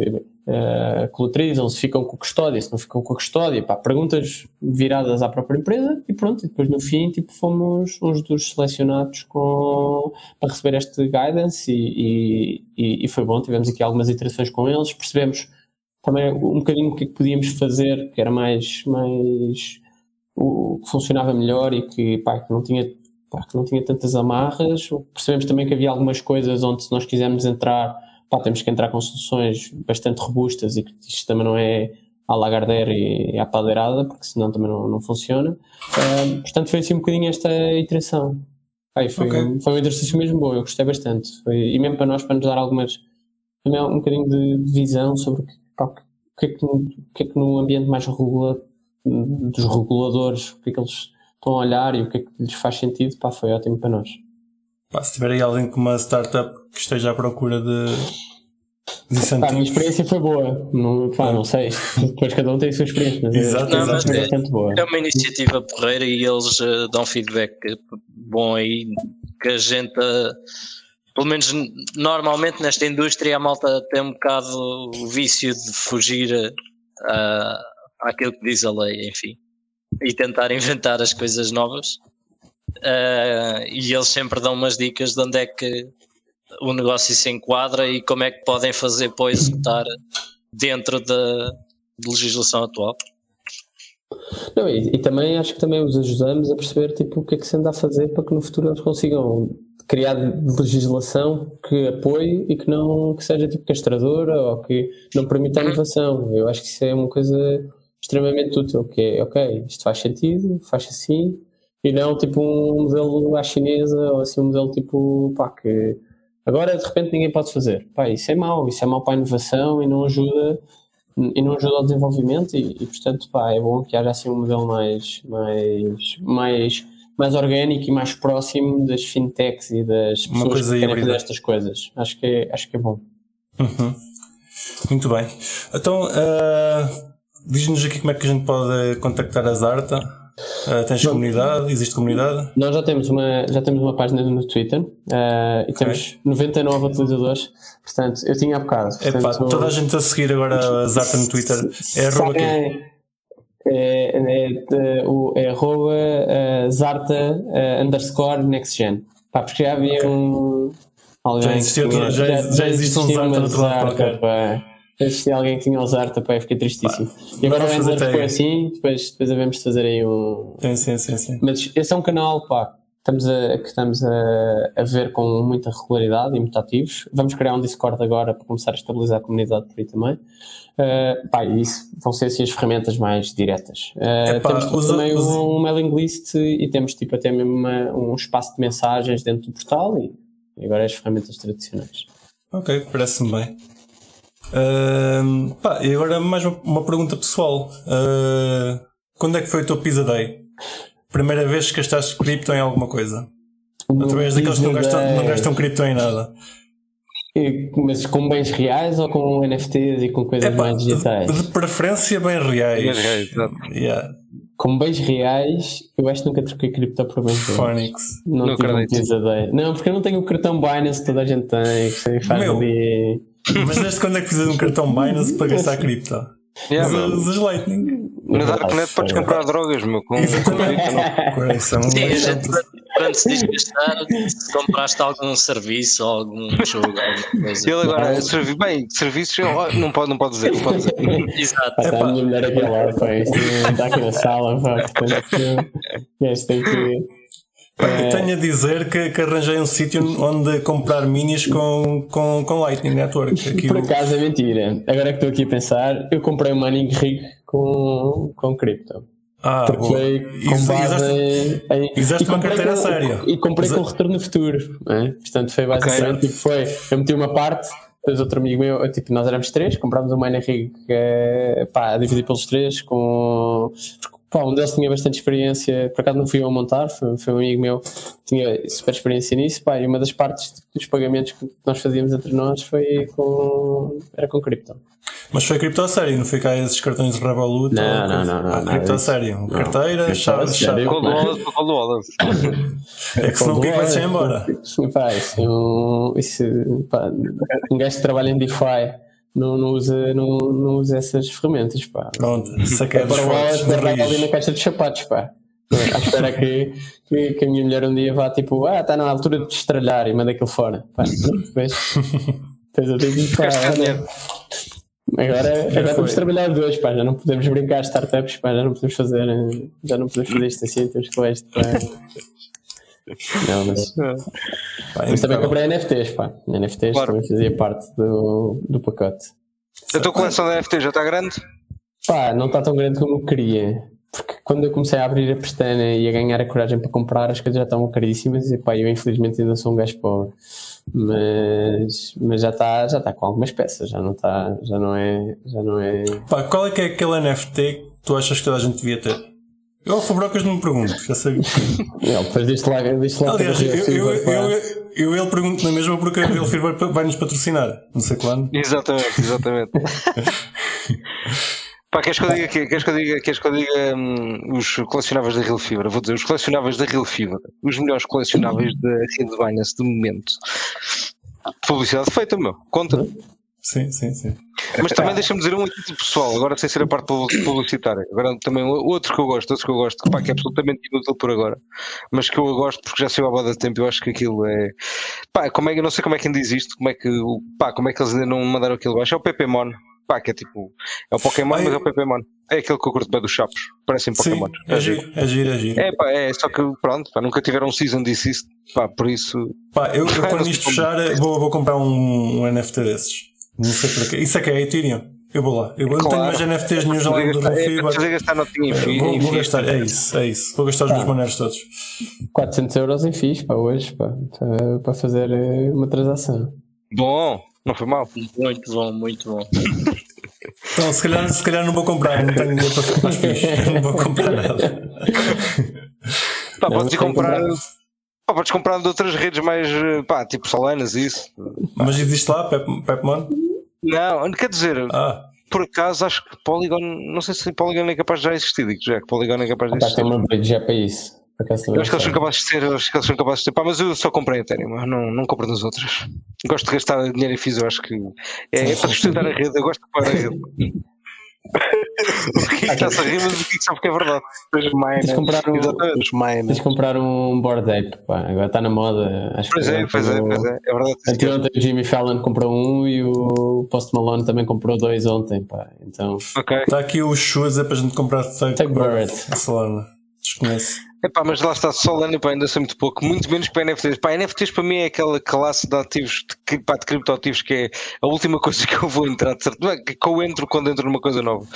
S4: eh, colateralizam, se ficam com a custódia, se não ficam com a custódia, pá, perguntas viradas à própria empresa e pronto, e depois no fim tipo, fomos uns dos selecionados com, para receber este guidance e, e, e foi bom, tivemos aqui algumas iterações com eles, percebemos também um bocadinho o que é que podíamos fazer, que era mais, mais o que funcionava melhor e que, pá, que não tinha pá, que não tinha tantas amarras. Percebemos também que havia algumas coisas onde se nós quisermos entrar, pá, temos que entrar com soluções bastante robustas e que isto também não é à Lagardère e à padeirada, porque senão também não, não funciona. Portanto, foi assim um bocadinho esta iteração. Aí foi,
S1: Ok.
S4: foi um exercício mesmo bom, eu gostei bastante. Foi, e mesmo para nós, para nos dar algumas também um bocadinho de visão sobre o que, que, é que, que é que no ambiente mais regula, dos reguladores, o que é que eles estão a olhar e o que é que lhes faz sentido, pá, foi ótimo para nós.
S1: Pá, se tiver aí alguém com uma startup que esteja à procura de.
S4: Pá, a minha experiência foi boa. Não, pá, não sei. Depois cada um tem a sua experiência. Mas
S1: Exato,
S4: a experiência
S3: exato. É-
S4: bastante boa.
S3: É uma iniciativa porreira e eles eh, dão feedback bom aí que a gente, eh, pelo menos normalmente nesta indústria, a malta tem um bocado o vício de fugir eh, a- àquilo que diz a lei, enfim, e tentar inventar as coisas novas. Eh, e eles sempre dão umas dicas de onde é que o negócio se enquadra e como é que podem fazer para executar dentro da de legislação atual.
S4: Não, e, e também acho que também os ajudamos a perceber tipo, o que é que se anda a fazer para que no futuro eles consigam criar legislação que apoie e que não que seja tipo castradora ou que não permita a inovação. Eu acho que isso é uma coisa extremamente útil, que é ok, isto faz sentido, faz assim, e não tipo um modelo à chinesa ou assim um modelo tipo pá, que agora de repente ninguém pode fazer. Pá, isso é mau, isso é mau para a inovação e não ajuda e não ajuda ao desenvolvimento e, e, portanto pá, é bom que haja assim um modelo mais, mais, mais, mais orgânico e mais próximo das fintechs e das
S1: Uma
S4: pessoas
S1: coisa
S4: que querem fazer estas coisas. Acho que é, acho que é bom.
S1: Uhum. Muito bem. Então, ah, diz-nos aqui como é que a gente pode contactar a Zarta. Ah, tens comunidade? Existe comunidade?
S4: Nós já temos uma, já temos uma página no Twitter eh, e temos 99 utilizadores, portanto, eu tinha há bocado.
S1: Epá,
S4: portanto,
S1: toda a gente a seguir agora a Zarta no Twitter. É arroba quê?
S4: É, é, é, o- é arroba eh, Zarta eh, underscore nextgen. Pá, porque já havia um. Alguém
S1: Já existia outro- já- já existe um Zarta do outro lado qualquer.
S4: pá. Já existia alguém que tinha o Zarta, pá, eu fiquei tristíssimo. e agora o
S1: tag.
S4: foi assim, depois, depois devemos fazer aí um,
S1: Sim, sim, sim, sim.
S4: mas esse é um canal pá, estamos a, que estamos a, a ver com muita regularidade e muito ativos. Vamos criar um Discord agora para começar a estabilizar a comunidade por aí também. Uh, pá, isso vão ser assim as ferramentas mais diretas. Uh,
S1: Epá,
S4: temos
S1: usa-
S4: também
S1: usa-
S4: um mailing list e temos tipo até mesmo uma- um espaço de mensagens dentro do portal e, e agora as ferramentas tradicionais.
S1: Ok, parece-me bem. Ahm, pá, e agora mais uma, uma pergunta pessoal. Ah, quando é que foi o teu Pizza Day? Primeira vez que gastaste cripto em alguma coisa? Outra vez daqueles que não gastam, não gastam cripto em nada.
S4: E- Mas com bens reais ou com NFTs e com coisas
S1: Epá,
S4: mais digitais?
S1: de, de preferência bem reais.
S2: Bem reais, exato.
S1: Yeah,
S4: Com bens reais, eu acho que nunca troquei cripto por bens reais.
S1: Phonics.
S4: Não,
S2: Não
S4: tive um
S2: acredito.
S4: Não, porque eu não tenho o cartão Binance que toda a gente tem, que faz
S1: Meu.
S4: ali.
S1: Mas desde quando é que precisas de um cartão Binance para gastar cripto?
S2: Yeah, meu.
S1: Usas Lightning.
S2: Na Darknet podes comprar drogas, meu. Com, cripto, não.
S1: Coração.
S3: Sim, a gente, quando se diz gastar, se compraste algum serviço ou algum jogo, alguma coisa.
S2: Ele agora, servi, bem, serviços, não pode, não pode dizer, não pode dizer.
S3: Exato.
S4: Pá, está a minha mulher aqui isto não está aqui na sala, pá, portanto, este tem que.
S1: Eu tenho a dizer que, que arranjei um sítio onde comprar minis com, com, com Lightning Network. Aqui
S4: Por
S1: o-
S4: acaso é mentira. Agora que estou aqui a pensar, eu comprei um mining rig com, com cripto.
S1: ah,
S4: Porque foi com base em. em-
S1: usaste
S4: e
S1: uma carteira
S4: com-
S1: séria.
S4: E comprei
S1: Usa-
S4: com retorno futuro. né? Portanto, foi basicamente tipo, foi. Eu meti uma parte, depois outro amigo meu, tipo, nós éramos três, comprámos um mining rig eh, pá, a dividir pelos três, com. Pá, um deles tinha bastante experiência, por acaso não fui eu a montar, foi, foi um amigo meu que tinha super experiência nisso, pá, e uma das partes dos pagamentos que nós fazíamos entre nós foi com. era com cripto.
S1: Mas foi cripto a sério, não foi cá esses cartões de Revolut?
S4: Não, não, não, não,
S1: Ah,
S4: nada
S1: cripto a sério. Carteira,
S4: a
S1: chave.
S2: Cold Wallet, Cold Wallet.
S1: É que senão o Pico vai ser embora.
S4: Pá, isso, é um, isso pá, um gajo que trabalha em DeFi não, não, usa, não, não usa essas ferramentas, pá.
S1: Pronto, saquei dos
S4: Para o wallet,
S1: fortes, de
S4: guardar ali na caixa de sapatos, pá. À espera que, que, que a minha mulher um dia vá tipo, ah, está na altura de estralhar e manda aquilo fora. Pá, depois, depois eu digo, pá, olha, agora, agora de trabalhar os dois, pá, já não podemos brincar startups, pá, já não podemos fazer, eh, já não podemos fazer isto assim, temos que levar isto para. Não, mas,
S1: Pá,
S4: mas também
S1: impecável.
S4: comprei NFTs, pá. NFTs
S2: Claro.
S4: também fazia parte do, do pacote.
S2: A tua coleção de NFT já está grande?
S4: Pá, não está tão grande como eu queria. Porque quando eu comecei a abrir a pestana e a ganhar a coragem para comprar, as coisas já estavam caríssimas e pá, eu infelizmente ainda sou um gajo pobre. Mas, mas já está já tá com algumas peças, já não está, já não é, já não é.
S1: Pá, qual é que é aquele NFT que tu achas que toda a gente devia ter? Eu ao Fubrocas não me pergunto, já sei.
S4: Não, depois diz-te lá, diz lá
S1: Aliás, eu, eu, eu, eu, eu ele pergunto na mesma porque a Real Fever vai nos patrocinar. Não sei quando.
S2: Exatamente, exatamente. Pá, queres que eu diga, queres que eu diga, queres que eu diga hum, os colecionáveis da Real Fibra? Vou dizer, os colecionáveis da Real Fibra, os melhores colecionáveis da rede Binance do momento. Publicidade feita, meu, conta.
S1: Sim, sim, sim.
S2: Mas também deixa-me dizer um do pessoal, agora sem ser a parte publi- publicitária. Agora também outro que eu gosto, outro que eu gosto, pá, que é absolutamente inútil por agora, mas que eu gosto porque já saiu há boa de tempo. Eu acho que aquilo é. Pá, como é que eu não sei como é que ainda existe, como é que, pá, como é que eles ainda não mandaram aquilo baixo. É o Pokémon, pá, que é tipo. É o Pokémon,
S1: Ai,
S2: mas é o Pokémon. É aquele que eu curto bem dos chapos, parecem
S1: Sim,
S2: Pokémon.
S1: é giro, é giro, é giro.
S2: É, pá, é, só que pronto, pá, nunca tiveram um season disso, isso, pá, por isso.
S1: Pá, eu, eu quando isto fechar vou, vou comprar um, um NFT desses. Não sei para quê. Isso é que é Ethereum. Eu vou lá. Eu não tenho mais NFTs nenhum já do
S2: para fazer gastar notinha em fi-
S1: Vou, vou gastar, é isso, é isso. Vou gastar os meus maneiros todos.
S4: 400 euros em FIIs para hoje, pá, para, para fazer eh, uma transação.
S2: Bom, não foi mal.
S3: Muito bom, muito bom.
S1: Então, se calhar, se calhar não vou comprar, não tenho dinheiro para para os fichos. Não vou comprar nada.
S2: Pá, podes ir comprar.
S4: comprar.
S2: Pá, podes comprar de outras redes mais, eh, pá, tipo Solanas e isso.
S1: Mas existe lá, Pep, Pepmon?
S2: Não, quer dizer,
S1: Ah,
S2: por acaso acho que Polygon, não sei se Polygon é capaz de já existir, digo já que Polygon é capaz de existir.
S4: uma bridge já para isso.
S2: Eu acho que eles são
S4: sei.
S2: capazes de ser, acho que eles são capazes de ser, pá, mas eu só comprei Ethereum, eu não, não compro nas outras. Gosto de gastar dinheiro em FIS, eu acho que é, é para sustentar a rede, eu gosto de pagar a rede. o que é que está-se a rir, mas o que é que sabe que é verdade?
S5: Os miners,
S4: Tens de comprar um-
S2: Exatamente.
S5: os miners.
S4: Tens de comprar um board ape, pá. Agora está na moda. Acho
S2: Pois
S4: que
S2: é, pois é, pois é, é verdade.
S4: Anteontem o Jimmy Fallon comprou um e o Post Malone também comprou dois ontem, pá. Então,
S2: Ok.
S1: está aqui o shoes é para a gente comprar
S4: Bird.
S1: A Solana. Desconheço.
S2: Epá, mas lá está Solana pá, ainda sei muito pouco, muito menos para NFTs. Pá, NFTs para mim é aquela classe de ativos, de, pá, de criptoativos que é a última coisa que eu vou entrar, de certo, é, que eu entro quando entro numa coisa nova,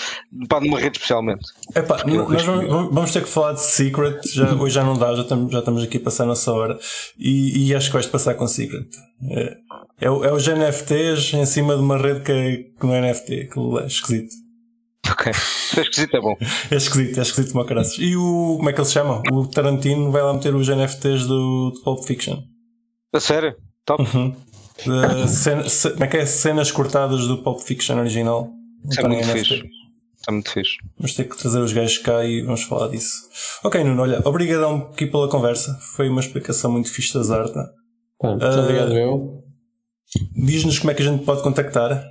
S2: pá, numa rede especialmente.
S1: Epá, nós vamos, vamos ter que falar de Secret. Já, hoje já não dá, já estamos, já estamos aqui a passar a nossa hora. E, e acho que vais passar com Secret. É, é, é os NFTs em cima de uma rede que, é, que não é NFT. Aquilo é esquisito.
S2: Ok. Se é esquisito, é bom.
S1: É esquisito, é esquisito como caraças. E o. Como é que ele se chama? O Tarantino vai lá meter os NFTs do, do Pulp Fiction.
S2: A sério? Top.
S1: Uhum. De cena- ce- como é que é? Cenas cortadas do Pulp Fiction original.
S2: Isso é muito
S1: NFT.
S2: fixe. Está muito fixe.
S1: Vamos ter que trazer os gajos cá e vamos falar disso. Ok, Nuno, olha, obrigadão aqui pela conversa. Foi uma explicação muito fixe da Zarta.
S4: muito
S1: Ah.
S4: obrigado eu.
S1: Diz-nos como é que a gente pode contactar.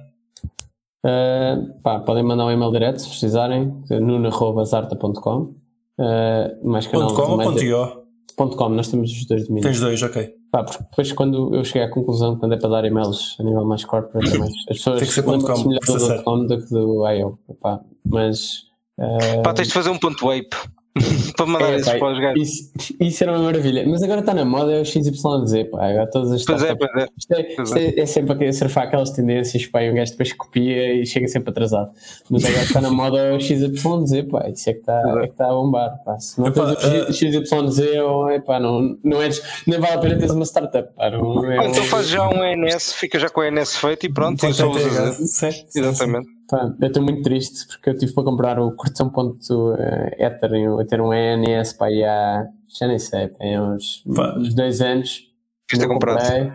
S4: Uh, pá, podem mandar um e-mail direto se precisarem, nuno.zarta.com. Uh, mais canal
S1: .com ou .io?
S4: ponto .com, nós temos os dois domínios.
S1: Tens dois, ok.
S4: Pá, porque depois quando eu cheguei à conclusão, quando é para dar e-mails a nível mais corporate, é mais, as pessoas
S1: Tem que ser com,
S4: melhor
S1: precisa
S4: do. .com do que do IO. Pá, mas... uh,
S2: Pá, tens de fazer um ponto wape para mandar
S4: é,
S2: isso
S4: pá,
S2: para os gajos.
S4: isso, isso era uma maravilha. Mas agora está na moda é o XYZ, pá. Agora todas as
S2: Pois é,
S4: startups-
S2: pois é.
S4: Isto é,
S2: Pois
S4: isto é, é sempre a surfar aquelas tendências, pá, e um gajo depois copia e chega sempre atrasado. Mas agora está na moda o XYZ, pá, isso é que está é que está a bombar, pá. Se não
S1: Epá,
S4: tens o XYZ, ou, é, pá, não, não és, nem vale a pena teres uma startup, pá. Não, é
S2: então faz já um ENS, fica já com o ENS feito e pronto, e só usas
S1: .th.
S2: esse.
S1: Sim, sim, sim.
S2: Exatamente.
S4: Eu estou muito triste porque eu tive para comprar o correção.ether a ter um ENS pá, e há, já nem sei, há uns, uns dois anos.
S2: Isto é comprado.
S4: comprei,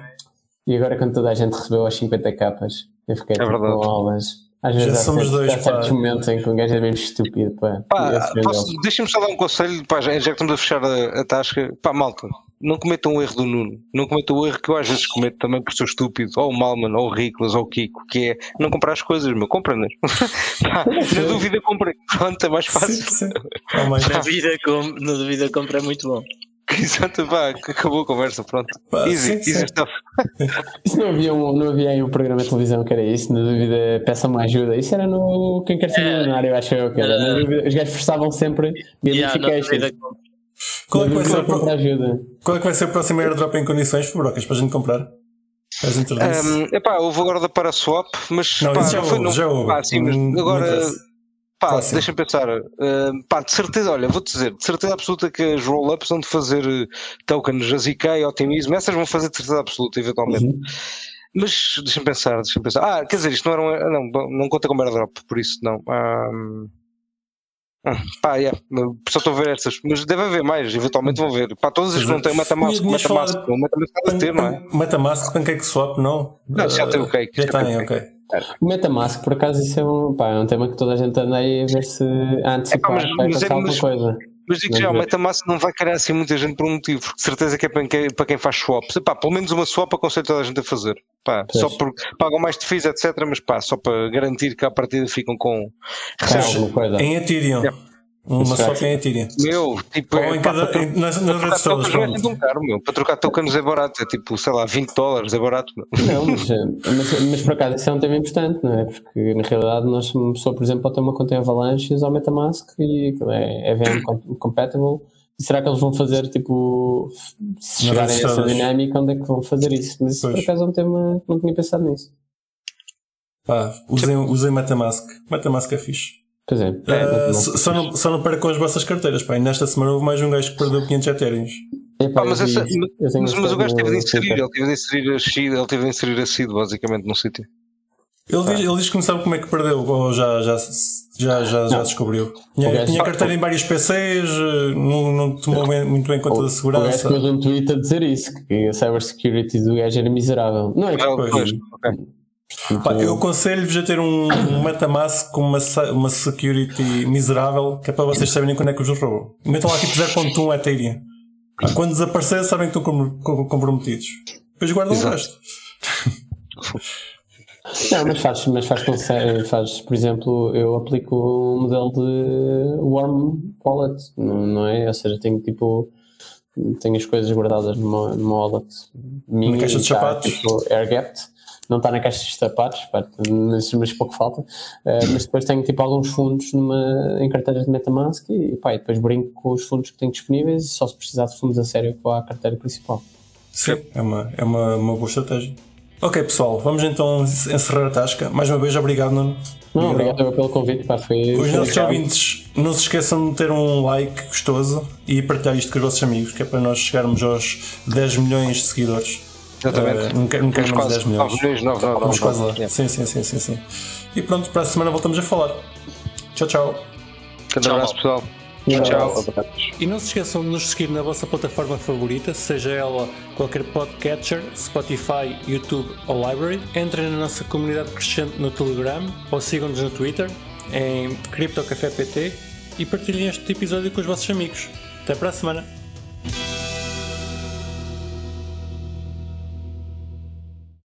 S4: E agora quando toda a gente recebeu as 50 capas, eu fiquei
S2: É
S4: tipo, com aulas. Às vezes há,
S1: somos
S4: certos-
S1: dois,
S4: há certos momentos em que um gajo é mesmo estúpido. Pá,
S2: Pá, deixa-me só dar um conselho, pá, já, já que estamos a fechar a, a tasca, pá, malta, não cometam o erro do Nuno, não cometam o erro que eu às vezes cometo também por ser estúpido, ou o Malman, ou o Riclas, ou o Kiko, que é não comprar as coisas, meu, compra-nas. Pá, na dúvida, comprem, pronto, é mais
S1: Sim,
S2: fácil.
S1: sim. Oh,
S3: Na vida, com, na dúvida, compra é muito bom.
S2: Exato, pá, acabou a conversa, pronto.
S1: Pá,
S2: easy,
S1: sim,
S2: easy
S1: sim.
S2: stuff.
S4: Isso não havia, um, não havia aí um programa de televisão que era isso, na dúvida, peça uma ajuda. Isso era no Quem Quer Ser
S3: É.
S4: Milionário, acho eu que era. Dúvida, os gajos forçavam sempre
S3: Yeah, na
S4: gamification.
S3: dúvida, compra.
S1: Qual é, que vai ser pro-
S4: ajuda.
S1: qual é que vai ser o próximo airdrop em condições, Fubrocas, para a gente comprar? Para a gente?
S2: Um, epá, houve agora da Paraswap, mas
S1: Não,
S2: pá,
S1: já
S2: foi
S1: houve,
S2: não.
S1: já houve.
S2: Pá, sim, mas
S1: Não- não
S2: agora pá,
S1: Próximo.
S2: deixa-me pensar. Uh, pá, de certeza, olha, vou-te dizer, de certeza absoluta que as roll-ups vão de fazer uh, tokens, a ZK e otimismo, essas vão fazer de certeza absoluta, eventualmente.
S1: Uhum.
S2: Mas deixa-me pensar, deixa-me pensar. Ah, quer dizer, isto não era um, não, não conta como airdrop, por isso não. Um, Pá, yeah, só estou a ver essas, mas deve haver mais, eventualmente vão ver. Pá, todas as que não têm Metamask, Metamask, Metamask deve ter, não é?
S1: Metamask, Pancake Swap, não?
S2: Não, já tem o cake,
S1: Já
S2: já tem
S1: ok.
S4: O Metamask, por acaso, isso é um, pá, é um tema que toda a gente anda aí a ver se a antecipar
S2: mas-
S4: vai
S2: mas é-
S4: acontecer alguma
S2: mas-
S4: coisa.
S2: Mas digo já, o. Metamask não vai calhar assim muita gente por um motivo, porque de certeza que é para quem, para quem faz swaps. Pá, pelo menos uma swap aconselho toda a gente a fazer. Pá, só porque pagam mais de fees, etc. Mas pá, só para garantir que à partida ficam com.
S1: Em Ethereum. Uma
S4: Isso
S1: swap
S4: é.
S1: em Ethereum.
S2: Meu, tipo,
S1: Ou
S2: é,
S1: em
S2: pá,
S1: cada,
S2: para,
S1: em- nas, nas
S2: para
S1: redes
S2: trocar
S1: todas,
S2: tokens não é tão caro, meu. Para trocar tokens é barato, é tipo, sei lá, 20 dólares, é barato. meu.
S4: Não, mas, eh, mas, mas por acaso isso é um tema importante, não é? Porque na realidade nós, uma pessoa, por exemplo, pode ter uma conta em Avalanche e usar o Metamask e é EVM com- compatible. E será que eles vão fazer tipo se chegarem a essa dinâmica, onde é que vão fazer isso? Mas isso por acaso é um tema que não tinha pensado nisso.
S1: Pá, usem, usem Metamask. Metamask é fixe.
S4: Pois é.
S1: Ah,
S4: é, não-
S1: só, não, só não percam as vossas carteiras. Pá. E nesta semana houve mais um gajo que perdeu 500 Ethereums.
S4: Epá,
S2: Pá, mas, essa- mas,
S4: isso
S2: mas o gajo teve de inserir, ele teve de inserir a seed, ele teve de inserir a seed basicamente no sítio.
S1: Ele, diz, ele diz que não sabe como é que perdeu, ou já, já, já, já, já descobriu. Tinha,
S4: O gajo-
S1: tinha carteira em vários PCs, não, não tomou bem- muito bem conta da
S4: O gajo
S1: segurança.
S4: pôs um tweet a dizer isso, que a cybersecurity do gajo era miserável. Não é
S2: Ah,
S1: pois.
S2: pois,
S1: Pá, eu aconselho-vos a ter um, um Metamask com uma, uma security miserável, que é para vocês saberem quando é que os roubam. Metam lá tipo 0.1 Ethereum. Quando desaparecer, sabem que estão com- com- comprometidos. Depois guardam o
S2: Exato.
S1: resto.
S4: Não, mas faz, mas faz, faz, por exemplo, eu aplico um modelo de warm wallet, não, é? Ou seja, tenho tipo, tenho as coisas guardadas numa, numa wallet minha.
S1: caixa de
S4: e tá,
S1: sapatos?
S4: Tipo, air-gapped. Não está na caixa de sapatos, pá, mas, mas pouco falta. Eh, mas depois tenho tipo alguns fundos numa, em carteiras de Metamask e, pá, e depois brinco com os fundos que tenho disponíveis e só se precisar de fundos a sério com a carteira principal.
S1: Sim, é uma, é uma, uma boa estratégia. Ok, pessoal, vamos então encerrar a tasca. Mais uma vez, obrigado, Nuno.
S4: Não, obrigado eu pelo convite, pá, foi.
S1: Os nossos
S4: legal.
S1: ouvintes, não se esqueçam de ter um like gostoso e partilhar isto com os vossos amigos, que é para nós chegarmos aos 10 milhões de seguidores.
S2: Exatamente.
S1: Não quero
S2: Vamos
S1: menos 10
S2: quase
S1: milhões.
S2: 9 milhões, 9, 9,
S1: Vamos quase lá. Sim, sim, sim, sim, sim. E pronto, para a semana voltamos a falar. Tchau, tchau.
S2: Grande
S3: Tchau,
S2: abraço, pessoal.
S4: Um
S2: Tchau.
S4: abraço.
S1: E não se esqueçam de nos seguir na vossa plataforma favorita, seja ela qualquer podcatcher, Spotify, YouTube ou Library. Entrem na nossa comunidade crescente no Telegram ou sigam-nos no Twitter em CryptoCafépt e partilhem este episódio com os vossos amigos. Até para a semana!